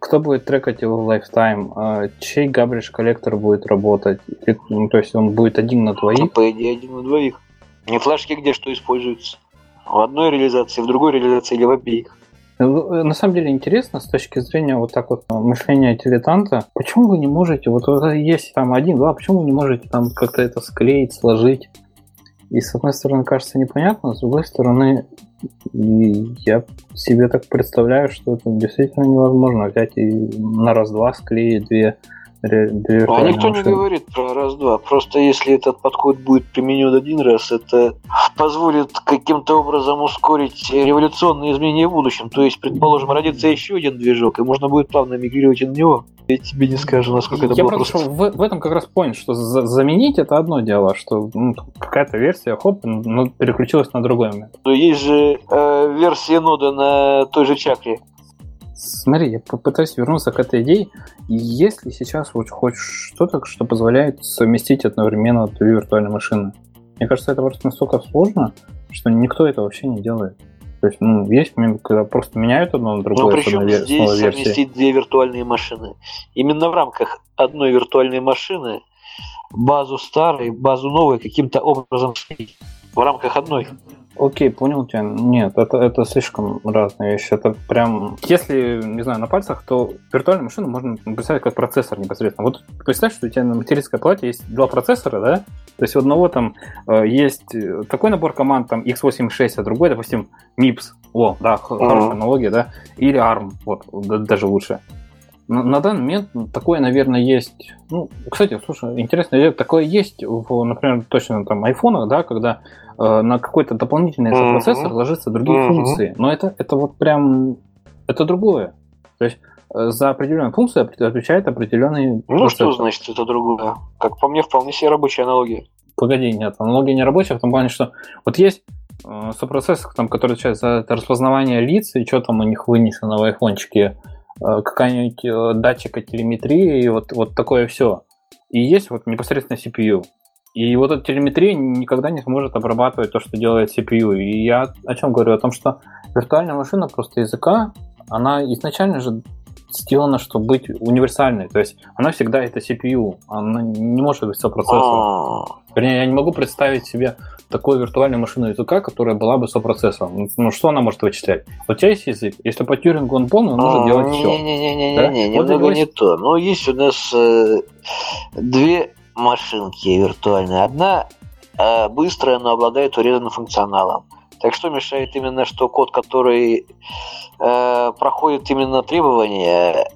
Кто будет трекать его в а чей габридж коллектор будет работать, ну, то есть он будет один на двоих? Ну, по идее, один на двоих. Не флажки где что используются. В одной реализации, в другой реализации или в обеих. Ну, э, на самом деле интересно с точки зрения вот так вот мышления дилетанта, почему вы не можете, вот, вот есть там один, два, почему вы не можете там как-то это склеить, сложить? И с одной стороны кажется непонятно, с другой стороны я себе так представляю, что это действительно невозможно взять и на раз-два склеить две две а никто машины. не говорит про раз-два. Просто если этот подход будет применен один раз, это позволит каким-то образом ускорить революционные изменения в будущем. То есть, предположим, родится еще один движок, и можно будет плавно мигрировать на него. Я тебе не скажу, насколько это Я было просто. В, в этом как раз понял, что за, заменить это одно дело, что ну, какая-то версия, хоп, переключилась на другой момент. Но есть же э, версия нода на той же чакре. Смотри, я попытаюсь вернуться к этой идее. Есть ли сейчас вот хоть что-то, что позволяет совместить одновременно две виртуальные машины? Мне кажется, это просто настолько сложно, что никто это вообще не делает. То есть, ну, есть когда просто меняют одно на другое. Ну, причем здесь совместить две виртуальные машины? Именно в рамках одной виртуальной машины базу старой, базу новой каким-то образом в рамках одной. Окей, понял тебя. Нет, это, это слишком разные вещи. Это прям... Если, не знаю, на пальцах, то виртуальную машину можно представить как процессор непосредственно. Вот представь, что у тебя на материнской плате есть два процессора, да? То есть у одного там э, есть такой набор команд, там x86, а другой, допустим, MIPS. О, да, хорошая uh-huh. аналогия, да? Или ARM, вот, даже лучше. На, на данный момент такое, наверное, есть. Ну, кстати, слушай, интересно, такое есть в, например, точно там айфонах, да, когда Э, на какой-то дополнительный uh-huh. процессор ложатся другие uh-huh. функции. Но это, это вот прям, это другое. То есть э, за определенную функцию отвечает определенный Ну процессор. что значит это другое? Как по мне, вполне себе рабочая аналогия. Погоди, нет, аналогия не рабочая в том плане, что вот есть э, сопроцессор, там, который отвечает за это распознавание лиц, и что там у них вынесено в айфончике, э, какая-нибудь э, датчика телеметрии, и вот, вот такое все. И есть вот непосредственно CPU. И вот эта телеметрия никогда не сможет обрабатывать то, что делает CPU. И я о чем говорю? О том, что виртуальная машина просто языка, она изначально же сделана, чтобы быть универсальной. То есть она всегда это CPU, она не может быть сопроцессором. А. Вернее, я не могу представить себе такую виртуальную машину языка, которая была бы сопроцессором. Ну, что она может вычислять? Вот у тебя есть язык, если по Тюрингу он полный, он может делать все. Не-не-не, немного не то. Но есть у нас э, две машинки виртуальные. Одна э, быстрая, но обладает урезанным функционалом. Так что мешает именно, что код, который э, проходит именно требования,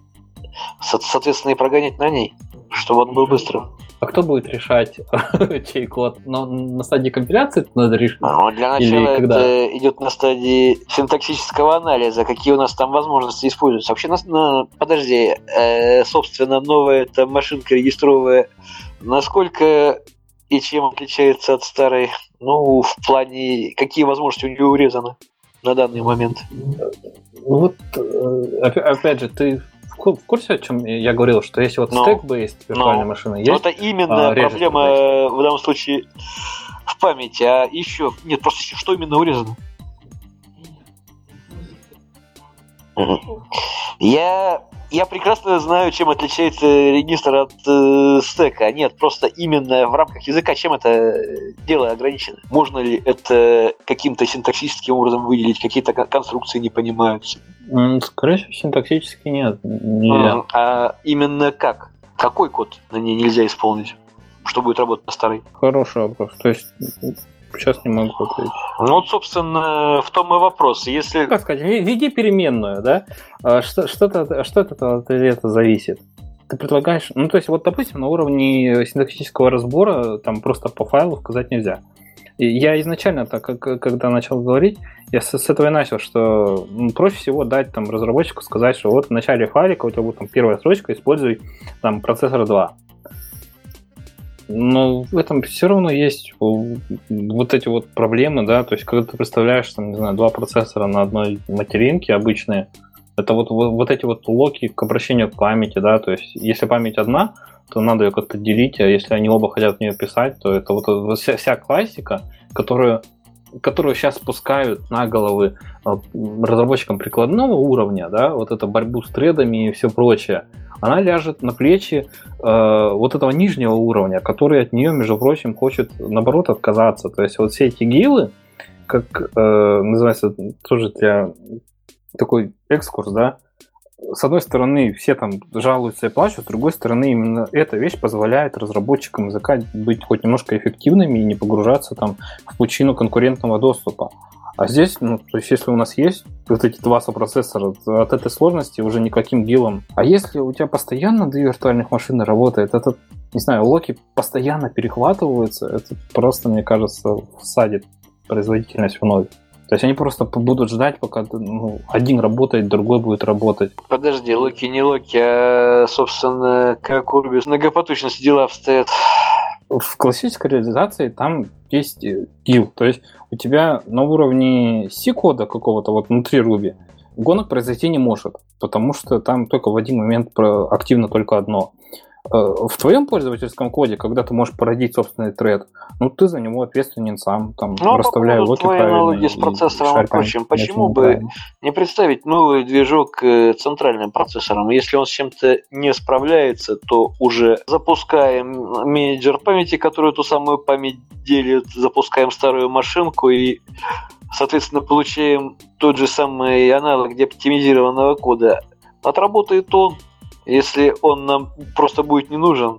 соответственно, и прогонять на ней, чтобы он был быстрым. А кто будет решать, чей код? Но на стадии компиляции это надо решить? Ну, для начала Или это когда? идет на стадии синтаксического анализа, какие у нас там возможности используются. Вообще, на, на, подожди, э, собственно, новая эта машинка регистровая Насколько и чем отличается от старой? Ну, в плане, какие возможности у нее урезаны на данный момент? Ну вот, э, опять же, ты в курсе, о чем я говорил, что если вот no. stack-based виртуальная no. машина есть? Ну, это именно а, проблема значит. в данном случае в памяти, а еще... Нет, просто что именно урезано? Я, я прекрасно знаю, чем отличается регистр от э, стека. Нет, просто именно в рамках языка, чем это дело ограничено. Можно ли это каким-то синтаксическим образом выделить, какие-то конструкции не понимаются? Скорее всего, синтаксически нет. Нельзя. А именно как? Какой код на ней нельзя исполнить? Что будет работать на старой? Хороший вопрос. То есть Сейчас не могу ответить. Ну вот, собственно, в том и вопрос. Если... Как сказать, веди переменную, да? А что, что-то, что от этого зависит? Ты предлагаешь, ну то есть вот, допустим, на уровне синтаксического разбора там просто по файлу сказать нельзя. И я изначально, так, когда начал говорить, я с, с этого и начал, что ну, проще всего дать там разработчику сказать, что вот в начале файлика у тебя будет там первая строчка, используй там процессор 2 но в этом все равно есть вот эти вот проблемы, да, то есть когда ты представляешь, там, не знаю, два процессора на одной материнке обычные, это вот, вот, вот эти вот локи к обращению к памяти, да, то есть если память одна, то надо ее как-то делить, а если они оба хотят в нее писать, то это вот, вся, вся классика, которую которую сейчас спускают на головы а, разработчикам прикладного уровня, да, вот это борьбу с тредами и все прочее, она ляжет на плечи э, вот этого нижнего уровня, который от нее, между прочим, хочет, наоборот, отказаться. То есть вот все эти гилы, как э, называется, тоже для такой экскурс, да, с одной стороны, все там жалуются и плачут, с другой стороны, именно эта вещь позволяет разработчикам языка быть хоть немножко эффективными и не погружаться там в пучину конкурентного доступа. А здесь, ну, то есть если у нас есть вот эти два сопроцессора, от этой сложности уже никаким гилом. А если у тебя постоянно две виртуальных машины работает, это, не знаю, локи постоянно перехватываются, это просто, мне кажется, всадит производительность в ноль. То есть они просто будут ждать, пока ну, один работает, другой будет работать. Подожди, локи не локи, а, собственно, как у Ruby с многопоточностью дела обстоят в классической реализации там есть гил. То есть у тебя на уровне C-кода какого-то вот внутри Ruby гонок произойти не может, потому что там только в один момент активно только одно. Э, в твоем пользовательском коде, когда ты можешь породить собственный тред, ну ты за него ответственен сам, там, ну, расставляя локи правильно. аналогии с процессором и прочим, почему бы не представить новый движок э, центральным процессором? Если он с чем-то не справляется, то уже запускаем менеджер памяти, который эту самую память делит, запускаем старую машинку и соответственно, получаем тот же самый аналог деоптимизированного кода. Отработает он, если он нам просто будет не нужен,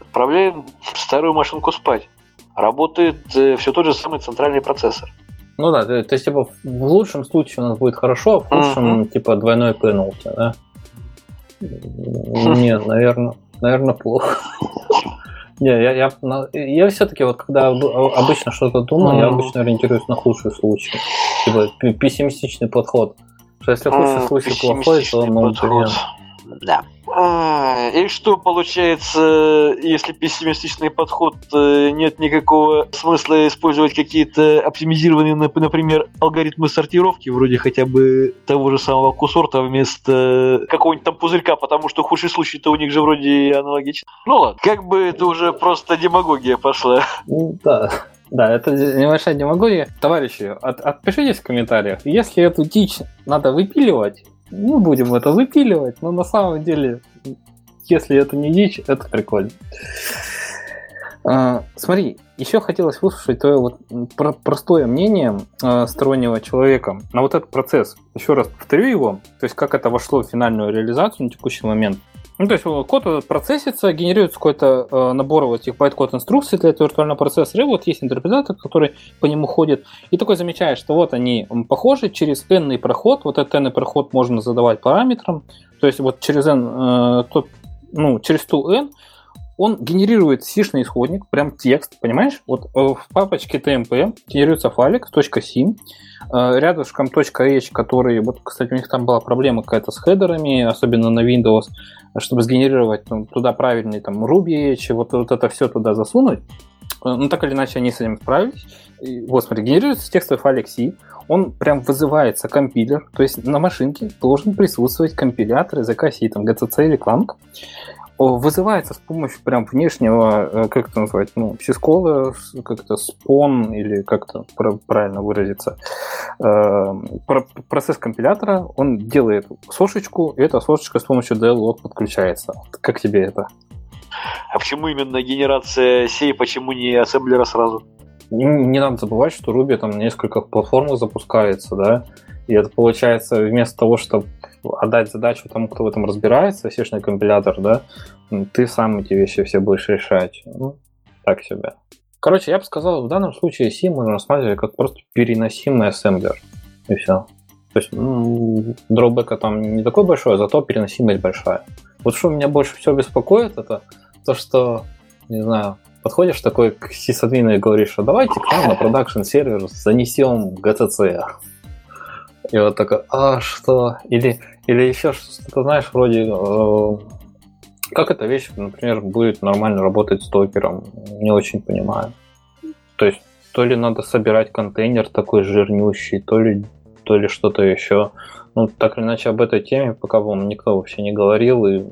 отправляем старую машинку спать. Работает э, все тот же самый центральный процессор. Ну да, то, есть, типа, в лучшем случае у нас будет хорошо, а в худшем, uh-huh. типа, двойной пеналти, да? Не, наверное, наверное, плохо. Не, я, я, я все-таки вот когда обычно что-то думаю, я обычно ориентируюсь на худший случай. Типа пессимистичный подход. Что если худший случай плохой, то ну, подход. Да. А, и что получается, если пессимистичный подход, э, нет никакого смысла использовать какие-то оптимизированные, например, алгоритмы сортировки, вроде хотя бы того же самого кусорта вместо какого-нибудь там пузырька, потому что худший случай-то у них же вроде аналогичный. Ну ладно, как бы это уже просто демагогия пошла. Ну да. Да, это небольшая демагогия. Товарищи, от, отпишитесь в комментариях, если эту дичь надо выпиливать, мы будем это выпиливать, но на самом деле, если это не дичь, это прикольно. А, смотри, еще хотелось выслушать твое вот про простое мнение э, стороннего человека на вот этот процесс. Еще раз повторю его, то есть как это вошло в финальную реализацию на текущий момент. Ну, то есть код процессится, генерируется какой-то э, набор вот этих байт-код инструкций для этого виртуального процессора, и вот есть интерпретатор, который по нему ходит, и такой замечает, что вот они похожи, через n проход, вот этот n проход можно задавать параметрам, то есть вот через n, э, тот, ну, через ту n он генерирует сишный исходник, прям текст, понимаешь? Вот э, в папочке tmp генерируется файлик .sim, э, рядышком .h, который, вот, кстати, у них там была проблема какая-то с хедерами, особенно на Windows, чтобы сгенерировать там, туда правильный там Ruby H, вот, вот это все туда засунуть. Э, ну, так или иначе, они с этим справились. И, вот, смотри, генерируется текстовый файлик C, он прям вызывается компилер, то есть на машинке должен присутствовать компилятор языка C, там GCC или Clang вызывается с помощью прям внешнего, э, как это назвать, ну, сискола, как-то спон или как-то правильно выразиться. Э, процесс компилятора, он делает сошечку, и эта сошечка с помощью DLLog подключается. Как тебе это? А почему именно генерация сей, почему не ассемблера сразу? Не, не надо забывать, что Ruby там несколько платформ запускается, да, и это получается вместо того, чтобы отдать задачу тому, кто в этом разбирается, сишный компилятор, да, ты сам эти вещи все будешь решать. Ну, так себе. Короче, я бы сказал, в данном случае C можно рассматривать как просто переносимый ассемблер. И все. То есть ну, дробека там не такой большой, зато переносимость большая. Вот что меня больше всего беспокоит, это то, что, не знаю, подходишь такой к сисадмину и говоришь, а давайте к нам на продакшн сервер занесем GTC. И вот такой, а что? Или, или еще что-то, знаешь, вроде, э, как эта вещь, например, будет нормально работать с докером? Не очень понимаю. То есть, то ли надо собирать контейнер такой жирнющий, то ли, то ли что-то еще. Ну, так или иначе, об этой теме пока вам никто вообще не говорил. И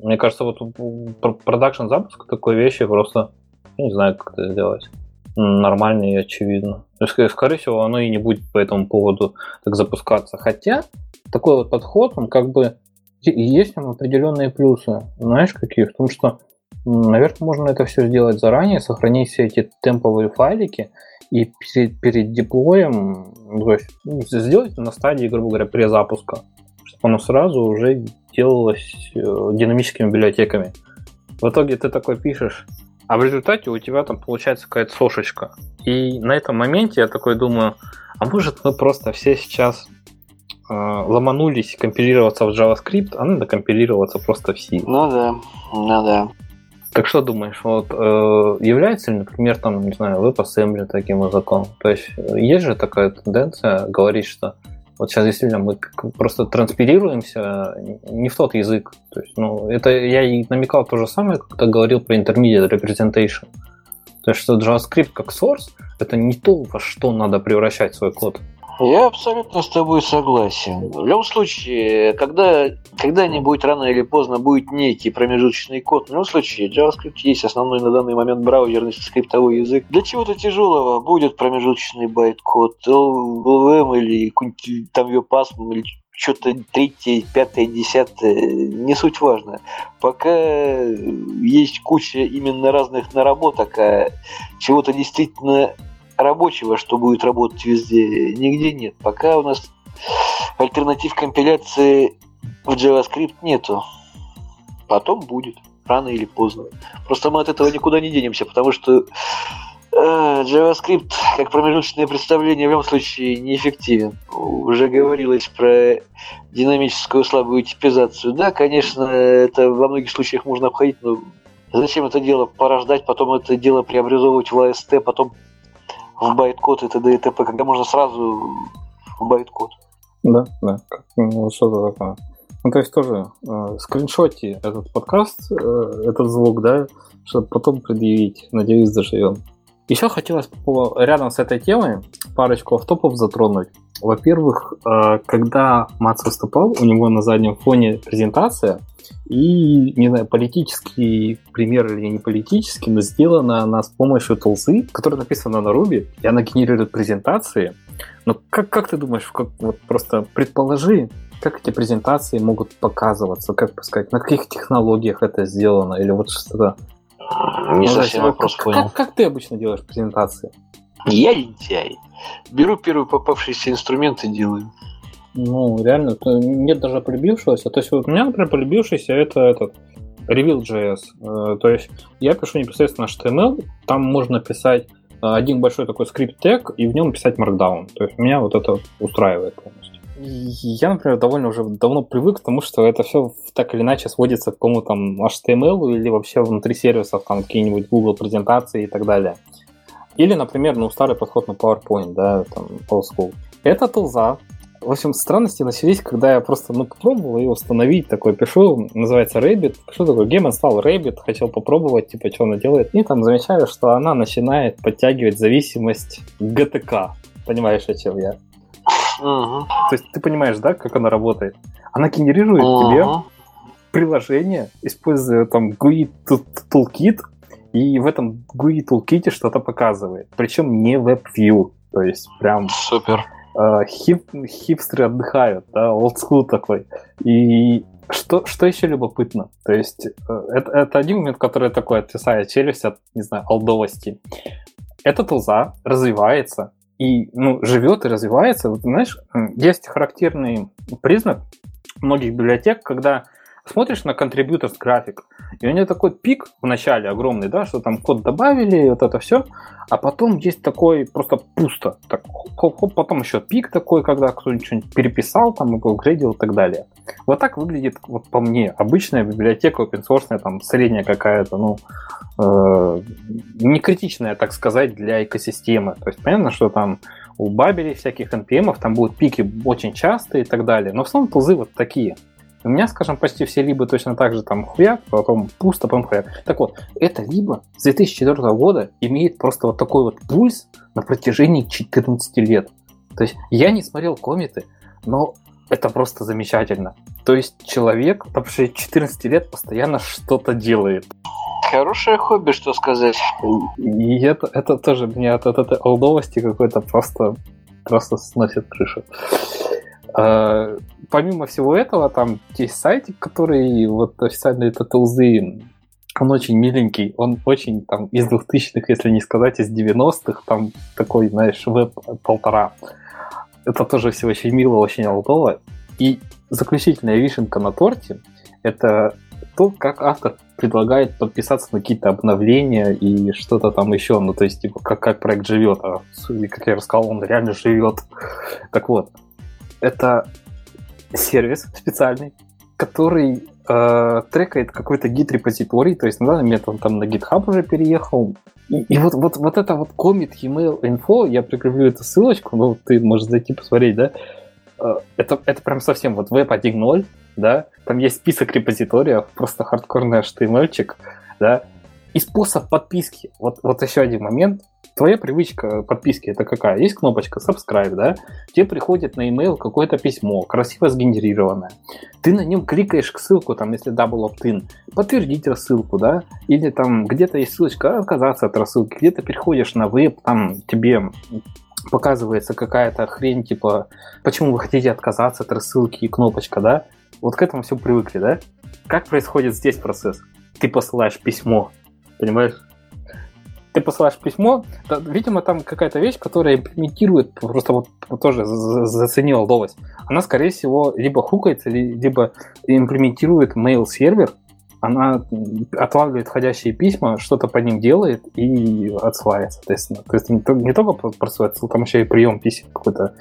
мне кажется, вот продакшн запуск такой вещи просто не знаю, как это сделать нормально и очевидно. То есть, скорее всего, оно и не будет по этому поводу так запускаться. Хотя такой вот подход, он как бы есть там определенные плюсы. Знаешь, какие? В том, что, наверное, можно это все сделать заранее, сохранить все эти темповые файлики и перед, перед деплоем то есть, ну, сделать на стадии, грубо говоря, перезапуска, чтобы оно сразу уже делалось э, динамическими библиотеками. В итоге ты такой пишешь, а в результате у тебя там получается какая-то сошечка. И на этом моменте я такой думаю, а может мы просто все сейчас э, ломанулись компилироваться в JavaScript, а надо компилироваться просто в C. Ну да, ну да. Так что думаешь, вот э, является ли, например, там, не знаю, WebAssembly таким языком? То есть э, есть же такая тенденция говорить, что вот сейчас действительно мы просто транспирируемся не в тот язык. То есть, ну, это я и намекал то же самое, когда говорил про intermediate representation. То есть, что JavaScript как source – это не то, во что надо превращать свой код. Я абсолютно с тобой согласен. В любом случае, когда когда-нибудь рано или поздно будет некий промежуточный код, в любом случае JavaScript есть основной на данный момент браузерный скриптовой язык. Для чего-то тяжелого будет промежуточный байт-код, LLVM или там WebAsm или что-то третье, пятое, десятое, не суть важно. Пока есть куча именно разных наработок, а чего-то действительно рабочего, что будет работать везде, нигде нет. Пока у нас альтернатив компиляции в JavaScript нету. Потом будет, рано или поздно. Просто мы от этого никуда не денемся, потому что э, JavaScript как промежуточное представление в любом случае неэффективен. Уже говорилось про динамическую слабую типизацию. Да, конечно, это во многих случаях можно обходить, но зачем это дело порождать, потом это дело преобразовывать в AST, потом в байткод и т.д. и т.п., когда можно сразу в байткод. Да, да, ну, что-то такое. Ну, то есть тоже э, скриншоте этот подкаст, э, этот звук, да, чтобы потом предъявить. Надеюсь, доживем. Еще хотелось рядом с этой темой парочку автопов затронуть. Во-первых, э, когда Мац выступал, у него на заднем фоне презентация, и, не знаю, политический пример или не политический, но сделана она с помощью тулзы, которая написана на Ruby, и она генерирует презентации. Но как, как ты думаешь, как, вот просто предположи, как эти презентации могут показываться, как сказать, на каких технологиях это сделано, или вот что-то. Не ну, совсем вопрос как, понял. Как, как ты обычно делаешь презентации? Я лентяй. Беру первый попавшийся инструмент и делаю. Ну, реально, нет даже полюбившегося. То есть вот у меня, например, полюбившийся это этот Reveal.js. Э, то есть я пишу непосредственно HTML, там можно писать э, один большой такой скрипт тег и в нем писать Markdown. То есть меня вот это устраивает полностью. Я, например, довольно уже давно привык к тому, что это все так или иначе сводится к какому-то там HTML или вообще внутри сервисов, там какие-нибудь Google презентации и так далее. Или, например, ну, старый подход на PowerPoint, да, там, old school. Это тулза, в общем, странности начались, когда я просто ну, попробовал ее установить, такой пишу, называется Rabbit, пишу такой гейм стал Rabbit, хотел попробовать, типа, что она делает, и там замечаю, что она начинает подтягивать зависимость GTK. Понимаешь, о чем я? Uh-huh. То есть ты понимаешь, да, как она работает? Она генерирует uh-huh. тебе приложение, используя там GUI Toolkit, и в этом GUI Toolkit что-то показывает. Причем не WebView. То есть прям... Супер. Э, хип, хипстеры отдыхают, да, олдскул такой. И что, что еще любопытно? То есть э, это, это один момент, который такой отвисает челюсть от, не знаю, олдовости. Эта тулза развивается и ну, живет и развивается. Вот, знаешь, есть характерный признак многих библиотек, когда смотришь на контрибьюторс график, и у него такой пик в начале огромный, да, что там код добавили, вот это все, а потом есть такой просто пусто, так, хоп, хоп, потом еще пик такой, когда кто-нибудь что-нибудь переписал, там, апгрейдил и так далее. Вот так выглядит, вот по мне, обычная библиотека open source, там, средняя какая-то, ну, э, не критичная, так сказать, для экосистемы. То есть, понятно, что там у Бабели всяких NPM там будут пики очень частые и так далее, но в основном тузы вот такие – у меня, скажем, почти все либо точно так же там хуяк, потом пусто, потом хуяк. Так вот, это либо с 2004 года имеет просто вот такой вот пульс на протяжении 14 лет. То есть я не смотрел комиты, но это просто замечательно. То есть человек, там 14 лет, постоянно что-то делает. Хорошее хобби, что сказать. И это, это тоже меня от, от этой олдовости какой-то просто, просто сносит крышу. А, помимо всего этого, там есть сайтик, который вот официально это тулзы, он очень миленький, он очень там из 2000-х, если не сказать, из 90-х, там такой, знаешь, веб полтора. Это тоже все очень мило, очень алдово. И заключительная вишенка на торте – это то, как автор предлагает подписаться на какие-то обновления и что-то там еще, ну, то есть, типа, как, как проект живет, а, как я рассказал, он реально живет. Так вот, это сервис специальный, который э, трекает какой-то гид-репозиторий, то есть на данный момент он там на GitHub уже переехал. И, и вот, вот, вот это вот commit email info, я прикреплю эту ссылочку, ну, ты можешь зайти посмотреть, да, э, это, это прям совсем вот веб 1.0, да, там есть список репозиториев, просто хардкорный HTML-чик, да, и способ подписки. Вот, вот еще один момент, твоя привычка подписки это какая? Есть кнопочка subscribe, да? Тебе приходит на email какое-то письмо, красиво сгенерированное. Ты на нем кликаешь к ссылку, там, если double opt-in, подтвердить рассылку, да? Или там где-то есть ссылочка отказаться от рассылки, где-то переходишь на веб, там тебе показывается какая-то хрень, типа, почему вы хотите отказаться от рассылки и кнопочка, да? Вот к этому все привыкли, да? Как происходит здесь процесс? Ты посылаешь письмо, понимаешь? Ты посылаешь письмо, да, видимо, там какая-то вещь, которая имплементирует, просто вот, вот тоже заценил новость. Она, скорее всего, либо хукается, либо имплементирует mail-сервер, она отлавливает входящие письма, что-то по ним делает и отсылает, соответственно. То есть не, только просылает там еще и прием писем какой-то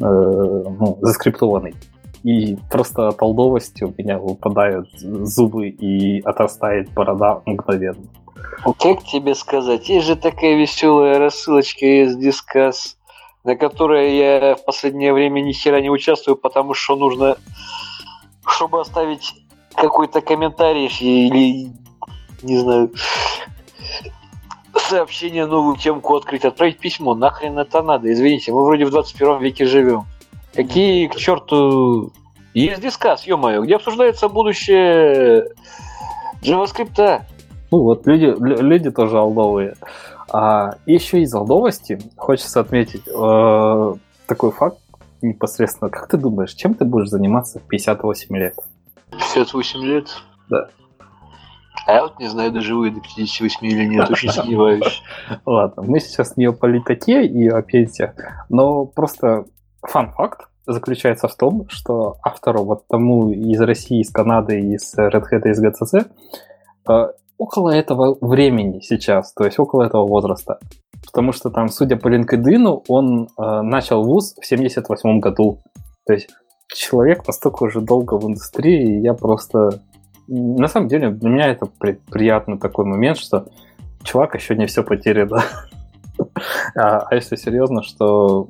э, ну, заскриптованный. И просто от у меня выпадают зубы и отрастает борода мгновенно. Как тебе сказать? Есть же такая веселая рассылочка из Discuss, на которой я в последнее время ни хера не участвую, потому что нужно, чтобы оставить какой-то комментарий или, не знаю, сообщение, новую темку открыть, отправить письмо. Нахрен это надо? Извините, мы вроде в 21 веке живем. Какие к черту... Есть дискас, ё-моё, где обсуждается будущее JavaScript. Ну вот, люди, люди тоже алдовые. А еще из алдовости хочется отметить э, такой факт непосредственно. Как ты думаешь, чем ты будешь заниматься в 58 лет? 58 лет? Да. А я вот не знаю, доживу я до 58 или нет, очень сомневаюсь. Ладно, мы сейчас не о политоте и о пенсиях, но просто фан-факт заключается в том, что автору вот тому из России, из Канады, из Red Hat, из GCC около этого времени сейчас, то есть около этого возраста. Потому что там, судя по LinkedIn, он э, начал вуз в 78 году. То есть человек настолько уже долго в индустрии, и я просто... На самом деле, для меня это при, приятный такой момент, что чувак еще не все потеряно. а, а если серьезно, что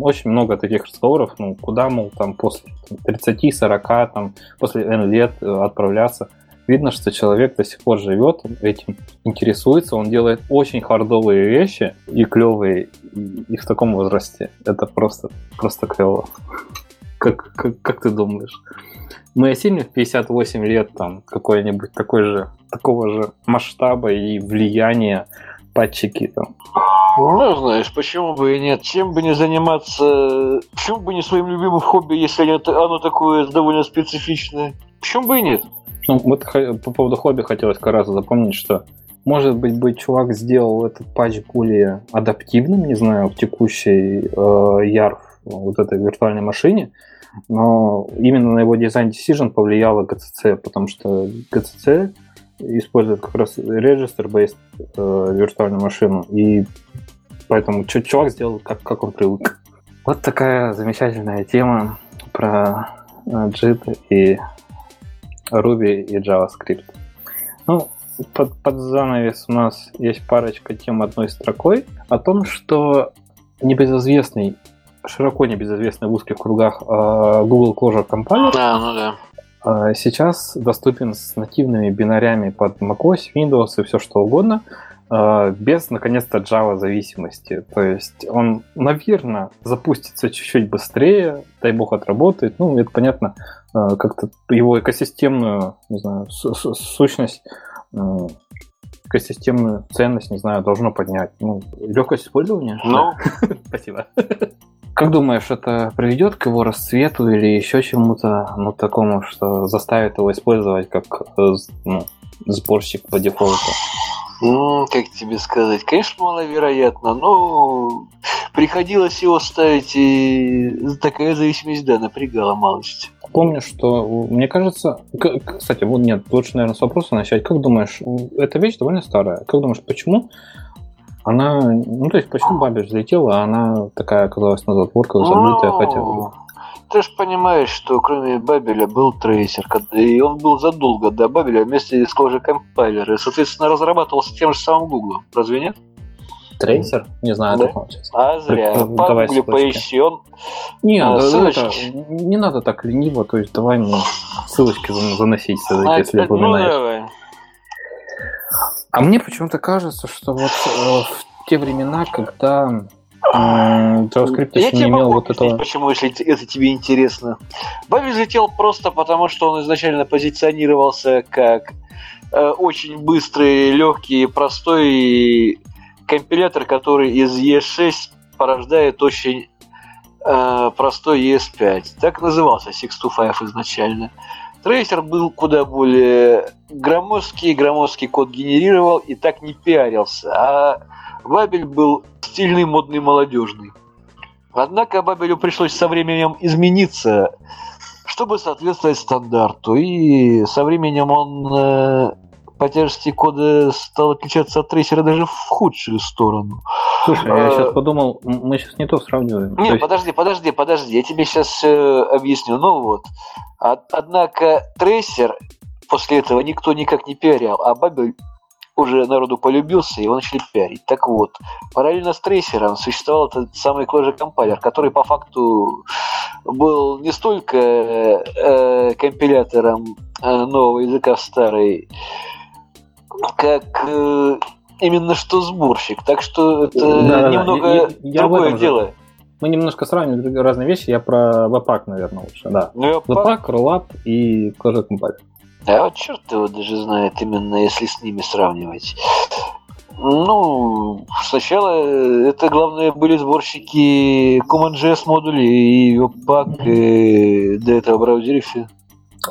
очень много таких разговоров, ну, куда, мол, там, после 30-40, там, после N лет э, отправляться видно, что человек до сих пор живет этим, интересуется, он делает очень хардовые вещи и клевые, и, и в таком возрасте. Это просто, просто клево. Как, как, как ты думаешь? Мы осилим в 58 лет там какой-нибудь такой же, такого же масштаба и влияния патчики там? Ну, знаешь, почему бы и нет? Чем бы не заниматься, почему бы не своим любимым хобби, если оно такое довольно специфичное? Почему бы и нет? Ну, вот по поводу хобби хотелось как раз запомнить, что может быть, бы чувак сделал этот патч более адаптивным, не знаю, в текущей э, вот этой виртуальной машине, но именно на его дизайн decision повлияло GCC, потому что GCC использует как раз register-based э, виртуальную машину, и поэтому чувак сделал, как, как он привык. Вот такая замечательная тема про э, JIT и Ruby и JavaScript. Ну, под, под занавес у нас есть парочка тем одной строкой о том, что небезызвестный, широко небезызвестный в узких кругах э, Google Closure Compiler а, ну да. Э, сейчас доступен с нативными бинарями под macOS, Windows и все что угодно, э, без, наконец-то, Java зависимости. То есть он, наверное, запустится чуть-чуть быстрее, дай бог отработает. Ну, это понятно, как-то его экосистемную, не знаю, сущность экосистемную ценность, не знаю, должно поднять. Ну, легкость использования. Ну, спасибо. Как думаешь, это приведет к его расцвету или еще чему-то, ну, такому, что заставит его использовать как э, ну, сборщик по дефолту? Ну, как тебе сказать, конечно, маловероятно, но приходилось его ставить, и такая зависимость, да, напрягала малость. Помню, что, мне кажется, кстати, вот нет, лучше, наверное, с вопроса начать. Как думаешь, эта вещь довольно старая. Как думаешь, почему она, ну, то есть, почему Бабель взлетела, а она такая оказалась на затворках, забытая, ну, хотя бы? Ты же понимаешь, что кроме Бабеля был трейсер, и он был задолго до Бабеля вместе с Clojure Compiler, и, соответственно, разрабатывался тем же самым Google. Разве нет? Трейсер? Не знаю, да. сейчас. А зря. По Гугле поищи, он... Не, а, да, это, не надо так лениво, то есть давай мне ссылочки заносить, а, если это, ну, давай. А мне почему-то кажется, что вот э, в те времена, когда JavaScript еще не имел вот этого... почему, если это тебе интересно. Баби взлетел просто потому, что он изначально позиционировался как э, очень быстрый, легкий, простой компилятор, который из ES6 порождает очень э, простой ES5. Так назывался 625 изначально. Трейсер был куда более громоздкий, громоздкий код генерировал и так не пиарился. А Бабель был стильный, модный, молодежный. Однако Бабелю пришлось со временем измениться, чтобы соответствовать стандарту. И со временем он э, по тяжести кода стал отличаться от трейсера даже в худшую сторону. Слушай, я сейчас э, подумал, мы сейчас не то сравниваем. Нет, есть... подожди, подожди, подожди, я тебе сейчас э, объясню. Ну вот, однако трейсер после этого никто никак не пиарил, а Бабель уже народу полюбился, его начали пиарить. Так вот, параллельно с трейсером существовал этот самый Clojure компайлер, который по факту был не столько э, компилятором э, нового языка в старый, как э, именно что сборщик. Так что это да, немного я, я другое дело. Же. Мы немножко сравниваем разные вещи. Я про Webpack, наверное, лучше. Да. Ну, Webpack, Rollup и Clojure Compiler. А вот черт его даже знает, именно если с ними сравнивать. Ну, сначала это главное были сборщики CommonJS модулей и Webpack, и до этого браузере все.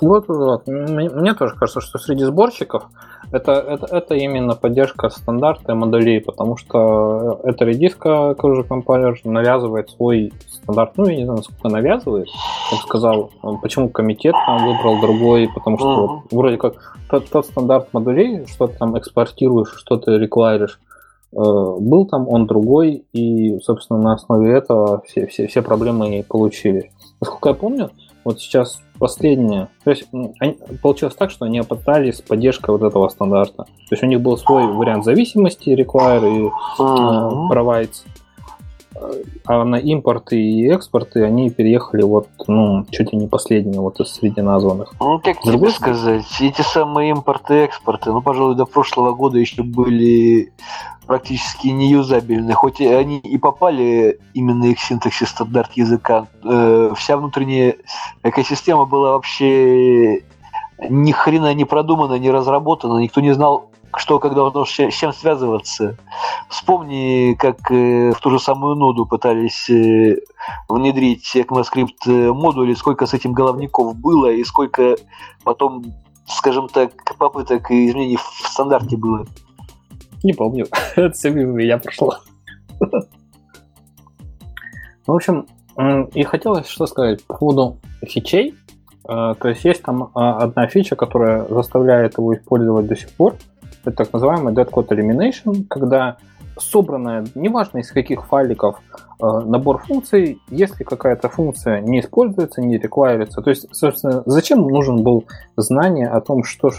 Вот, вот. Мне тоже кажется, что среди сборщиков это, это, это именно поддержка стандарта и модулей, потому что это редиска тоже компайлер навязывает свой стандарт. Ну, я не знаю, насколько навязывает. Бы сказал, почему комитет там выбрал другой, потому что uh-huh. вот, вроде как тот, тот стандарт модулей, что ты там экспортируешь, что ты реквайришь, э, был там, он другой, и, собственно, на основе этого все, все, все проблемы и получились. Насколько я помню, вот сейчас последнее. То есть они, получилось так, что они опытали с поддержкой вот этого стандарта. То есть у них был свой вариант зависимости, require и uh-huh. э, provides. А на импорты и экспорты они переехали вот, ну, чуть ли не последние вот из среди названных. Ну, как тебе другой... сказать, эти самые импорты и экспорты, ну, пожалуй, до прошлого года еще были практически неюзабельны, хоть они и попали именно их синтаксис стандарт языка, э, вся внутренняя экосистема была вообще ни хрена не продумана, не разработана, никто не знал, что как должно с чем связываться. Вспомни, как э, в ту же самую ноду пытались э, внедрить ECMAScript э, модули, сколько с этим головников было и сколько потом, скажем так, попыток и изменений в стандарте было. Не помню. Это все мимо меня прошло. В общем, и хотелось что сказать по поводу фичей. То есть есть там одна фича, которая заставляет его использовать до сих пор – это так называемый dead code elimination, когда собранная, неважно из каких файликов, э, набор функций, если какая-то функция не используется, не реквайрится. То есть, собственно, зачем нужен был знание о том, что э,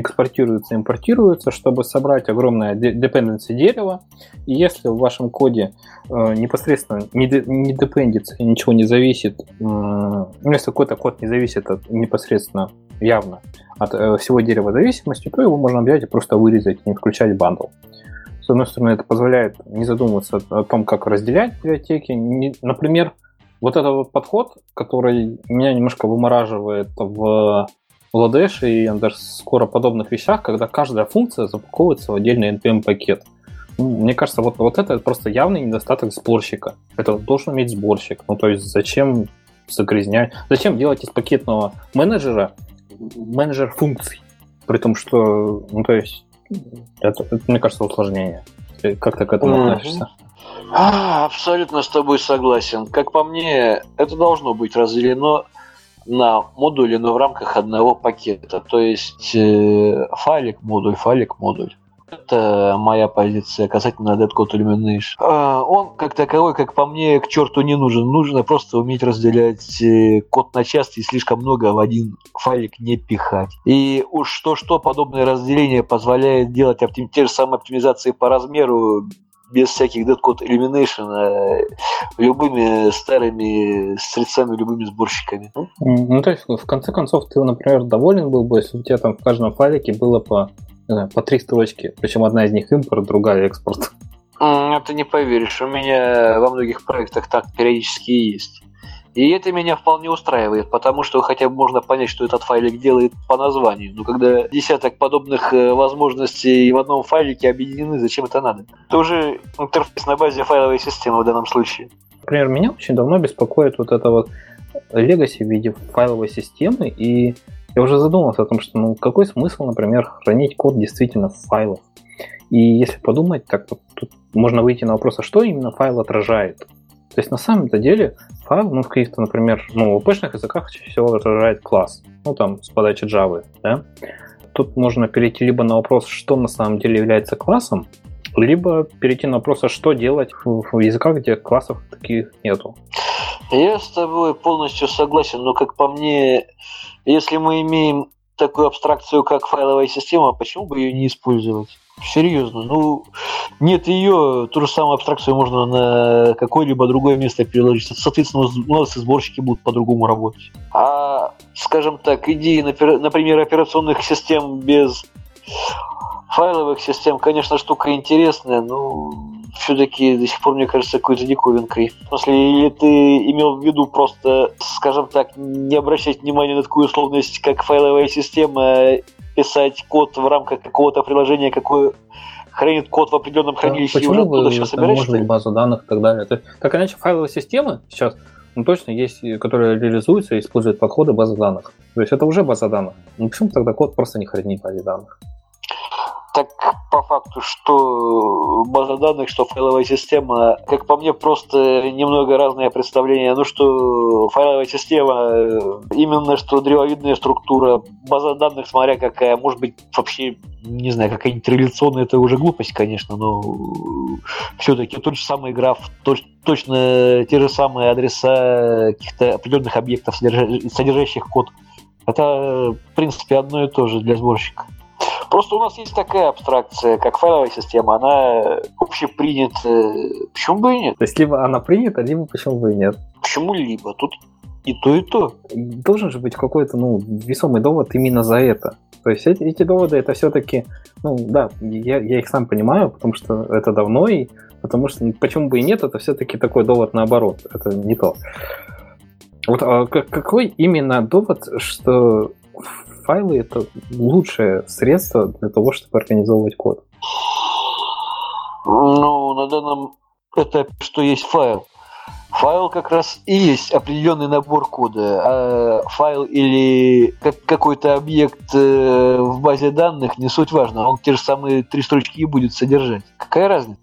экспортируется, импортируется, чтобы собрать огромное dependency дерево, и если в вашем коде э, непосредственно не, депендится ничего не зависит, ну, если какой-то код не зависит от непосредственно явно от всего дерева зависимости, то его можно взять и просто вырезать, не включать бандл. С одной стороны, это позволяет не задумываться о том, как разделять библиотеки. Например, вот этот вот подход, который меня немножко вымораживает в Ладеш и даже скоро подобных вещах, когда каждая функция запаковывается в отдельный NPM-пакет. Мне кажется, вот, вот это просто явный недостаток сборщика. Это должен иметь сборщик. Ну, то есть зачем загрязнять? Зачем делать из пакетного менеджера менеджер функций? При том, что, ну, то есть это, это мне кажется, усложнение. как ты к этому mm-hmm. относишься? А, абсолютно с тобой согласен. Как по мне, это должно быть разделено на модули, но в рамках одного пакета. То есть э, файлик, модуль, файлик, модуль. Это моя позиция касательно Dead Code Illumination. А, он, как таковой, как по мне, к черту не нужен. Нужно просто уметь разделять э, код на части и слишком много в один файлик не пихать. И уж что-что, подобное разделение позволяет делать оптим... те же самые оптимизации по размеру без всяких Dead Code Elimination, а любыми старыми средствами, любыми сборщиками. Ну, то есть, в конце концов, ты, например, доволен был бы, если у тебя там в каждом файлике было по знаю, по три строчки. Причем одна из них импорт, другая экспорт. Это не поверишь. У меня во многих проектах так периодически есть. И это меня вполне устраивает, потому что хотя бы можно понять, что этот файлик делает по названию. Но когда десяток подобных э, возможностей в одном файлике объединены, зачем это надо? Это уже интерфейс на базе файловой системы в данном случае. Например, меня очень давно беспокоит вот это вот legacy в виде файловой системы, и я уже задумался о том, что ну какой смысл, например, хранить код действительно в файлах. И если подумать, так вот тут можно выйти на вопрос, а что именно файл отражает. То есть на самом-то деле файл, ну в каких-то, например, ну в обычных языках чаще всего отражает класс, ну там с подачи Java, да. Тут можно перейти либо на вопрос, что на самом деле является классом, либо перейти на вопрос, а что делать в, в языках, где классов таких нету. Я с тобой полностью согласен, но как по мне, если мы имеем такую абстракцию, как файловая система, почему бы ее не использовать? Серьезно, ну нет ее, ту же самую абстракцию можно на какое-либо другое место переложить. Соответственно, у нас и сборщики будут по-другому работать. А, скажем так, идеи, например, операционных систем без файловых систем, конечно, штука интересная, но все-таки до сих пор, мне кажется, какой-то диковинкой. В смысле, или ты имел в виду просто, скажем так, не обращать внимания на такую условность, как файловая система, писать код в рамках какого-то приложения, какое хранит код в определенном хранилище Почему и уже оттуда все собираешь? Может базу данных и так далее. То, так иначе файловые системы сейчас ну, точно есть, которые реализуются и используют подходы базы данных. То есть это уже база данных. Ну почему тогда код просто не хранить в базе данных? Так по факту, что база данных, что файловая система, как по мне, просто немного разное представление. Ну, что файловая система, э, именно что древовидная структура, база данных, смотря какая, может быть, вообще, не знаю, какая-нибудь реляционная, это уже глупость, конечно, но все-таки тот же самый граф, точно те же самые адреса каких-то определенных объектов, содержащих код. Это, в принципе, одно и то же для сборщика. Просто у нас есть такая абстракция, как файловая система, она общепринята. Почему бы и нет? То есть либо она принята, либо почему бы и нет. Почему либо? Тут и то, и то. Должен же быть какой-то, ну, весомый довод именно за это. То есть эти, эти доводы, это все-таки, ну, да, я, я их сам понимаю, потому что это давно, и потому что, ну, почему бы и нет, это все-таки такой довод наоборот, это не то. Вот а какой именно довод, что файлы это лучшее средство для того, чтобы организовывать код? Ну, на данном этапе, что есть файл. Файл как раз и есть определенный набор кода. А файл или как какой-то объект э, в базе данных не суть важно. Он те же самые три строчки и будет содержать. Какая разница?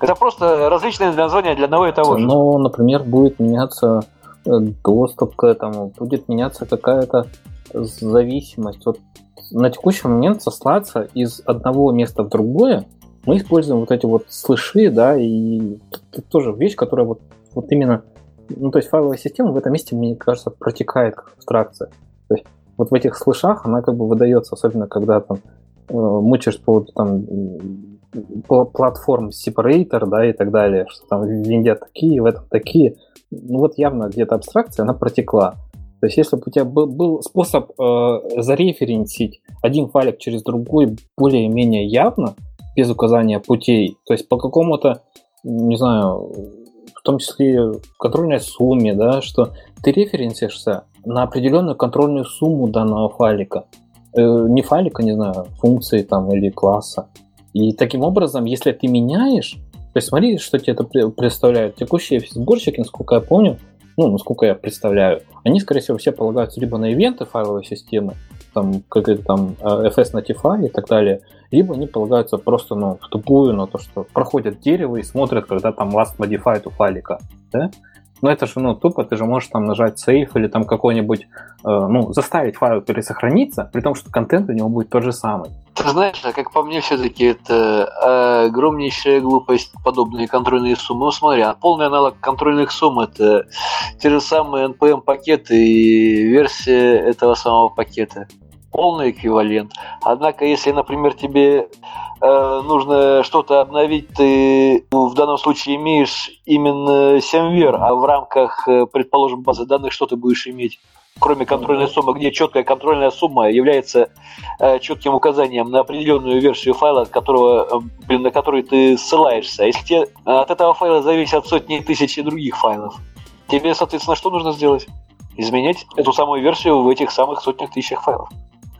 Это просто различные названия для одного и того же. Ну, например, будет меняться э, доступ к этому, будет меняться какая-то зависимость. Вот на текущий момент сослаться из одного места в другое, мы используем вот эти вот слыши, да, и это тоже вещь, которая вот, вот именно, ну, то есть файловая система в этом месте, мне кажется, протекает как абстракция. То есть вот в этих слышах она как бы выдается, особенно когда там э, мучаешь по поводу там платформ separator, да, и так далее, что там в винде такие, в этом такие. Ну вот явно где-то абстракция, она протекла. То есть, если бы у тебя был, был способ э, зареференсить один файлик через другой более-менее явно, без указания путей, то есть по какому-то, не знаю, в том числе контрольной сумме, да, что ты референсишься на определенную контрольную сумму данного файлика. Э, не файлика, не знаю, функции там или класса. И таким образом, если ты меняешь, то есть смотри, что тебе это представляет. Текущие сборщики, насколько я помню, ну, насколько я представляю, они, скорее всего, все полагаются либо на ивенты файловой системы, там, как это там, э, FS Notify и так далее, либо они полагаются просто, ну, в тупую на то, что проходят дерево и смотрят, когда там last modified у файлика, да? Но это же, ну, тупо, ты же можешь там нажать save или там какой-нибудь, э, ну, заставить файл пересохраниться, при том, что контент у него будет тот же самый. Ты знаешь, а как по мне, все-таки это огромнейшая глупость подобные контрольные суммы. Ну, смотри, а полный аналог контрольных сумм это те же самые NPM-пакеты и версия этого самого пакета. Полный эквивалент. Однако, если, например, тебе э, нужно что-то обновить, ты ну, в данном случае имеешь именно семвер, а в рамках, э, предположим, базы данных что ты будешь иметь? кроме контрольной суммы, где четкая контрольная сумма является э, четким указанием на определенную версию файла, от которого, э, блин, на который ты ссылаешься. А если тебе э, от этого файла зависят сотни тысяч других файлов, тебе, соответственно, что нужно сделать? Изменять эту самую версию в этих самых сотнях тысячах файлов.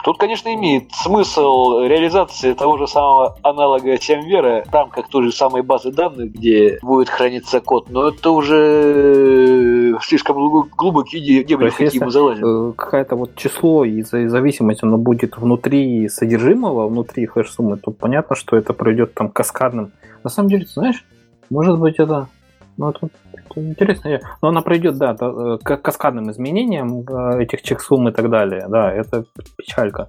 Тут, конечно, имеет смысл реализации того же самого аналога TMVR в рамках той же самой базы данных, где будет храниться код, но это уже слишком глубокие дебри, в какие мы залазим. Э, какое-то вот число и зависимость, оно будет внутри содержимого, внутри хэш-суммы, то понятно, что это пройдет там каскадным. На самом деле, ты знаешь, может быть это ну, это, это интересно. Но она пройдет, да, э, к каскадным изменениям э, этих чексум и так далее. Да, это печалька.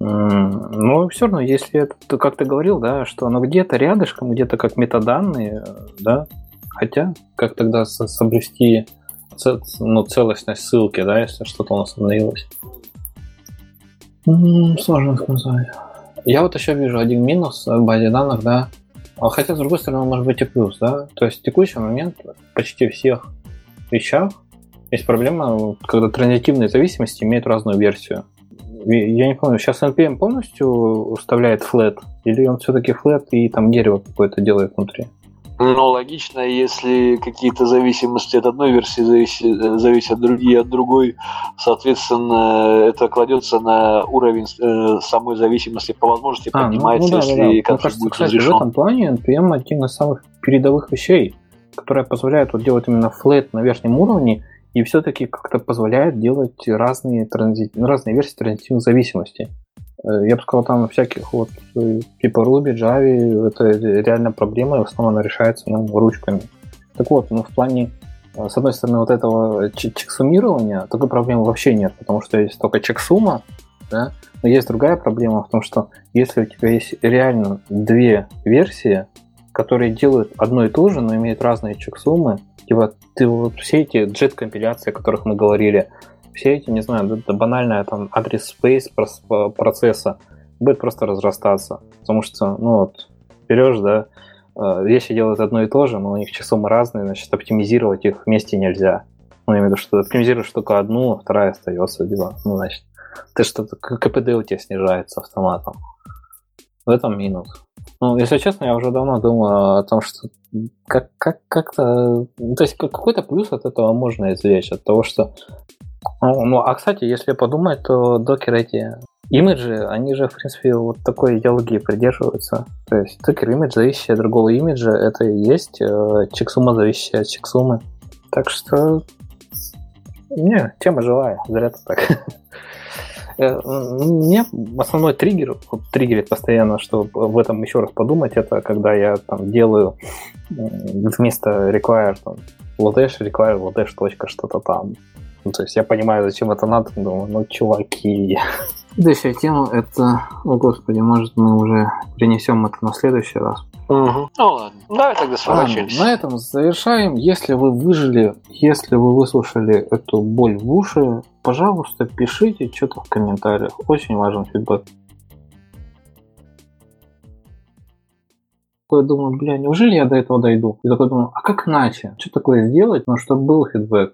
Но все равно, если это, как ты говорил, да, что оно где-то рядышком, где-то как метаданные, да, хотя, как тогда соблюсти ну, целостность ссылки, да, если что-то у нас обновилось. Сложно сказать. Я вот еще вижу один минус в базе данных, да, хотя, с другой стороны, может быть и плюс, да? То есть в текущий момент почти всех вещах есть проблема, когда транзитивные зависимости имеют разную версию. Я не помню, сейчас NPM полностью уставляет flat, или он все-таки flat и там дерево какое-то делает внутри? Ну, логично, если какие-то зависимости от одной версии зависят, зависят другие от другой, соответственно, это кладется на уровень э, самой зависимости по возможности, а, поднимается, ну, ну, да, если да, да. конфликт кажется, будет кстати, разрешен. в этом плане NPM один из самых передовых вещей, которая позволяет вот делать именно флет на верхнем уровне и все-таки как-то позволяет делать разные, транзит, разные версии транзитивных зависимостей. Э, я бы сказал, там всяких вот э, типа Ruby, Java, это реально проблема, и в основном она решается ну, ручками. Так вот, ну, в плане, э, с одной стороны, вот этого чексумирования такой проблемы вообще нет, потому что есть только чексума, да, но есть другая проблема в том, что если у тебя есть реально две версии, которые делают одно и то же, но имеют разные чексумы, типа ты вот все эти джет-компиляции, о которых мы говорили, все эти, не знаю, это банальная там адрес space процесса, будет просто разрастаться. Потому что, ну вот, берешь, да, э, вещи делают одно и то же, но у них часом разные, значит, оптимизировать их вместе нельзя. Ну, я имею в виду, что оптимизируешь только одну, а вторая остается, дела. Ну, значит, ты что-то, КПД у тебя снижается автоматом. В этом минус. Ну, если честно, я уже давно думаю о том, что как, как, как-то... Ну, то есть какой-то плюс от этого можно извлечь, от того, что... Ну, ну, а, кстати, если подумать, то докер эти имиджи, они же, в принципе, вот такой идеологии придерживаются. То есть докер имидж, зависящий от другого имиджа, это и есть э, чексума, зависящая от чексумы. Так что... Не, тема живая, зря ты так. Э, мне основной триггер, триггерит постоянно, что в этом еще раз подумать, это когда я там делаю вместо require там, Ladesh, require Ladesh точка что-то там. Ну, то есть я понимаю, зачем это надо, думаю, ну, чуваки. Следующая тема это, о господи, может мы уже перенесем это на следующий раз. Угу. Ну ладно, давай тогда сворачиваемся. на этом завершаем. Если вы выжили, если вы выслушали эту боль в уши, пожалуйста, пишите что-то в комментариях. Очень важен фидбэк. такой думаю, бля, неужели я до этого дойду? И такой думаю, а как иначе? Что такое сделать, ну, чтобы был фидбэк?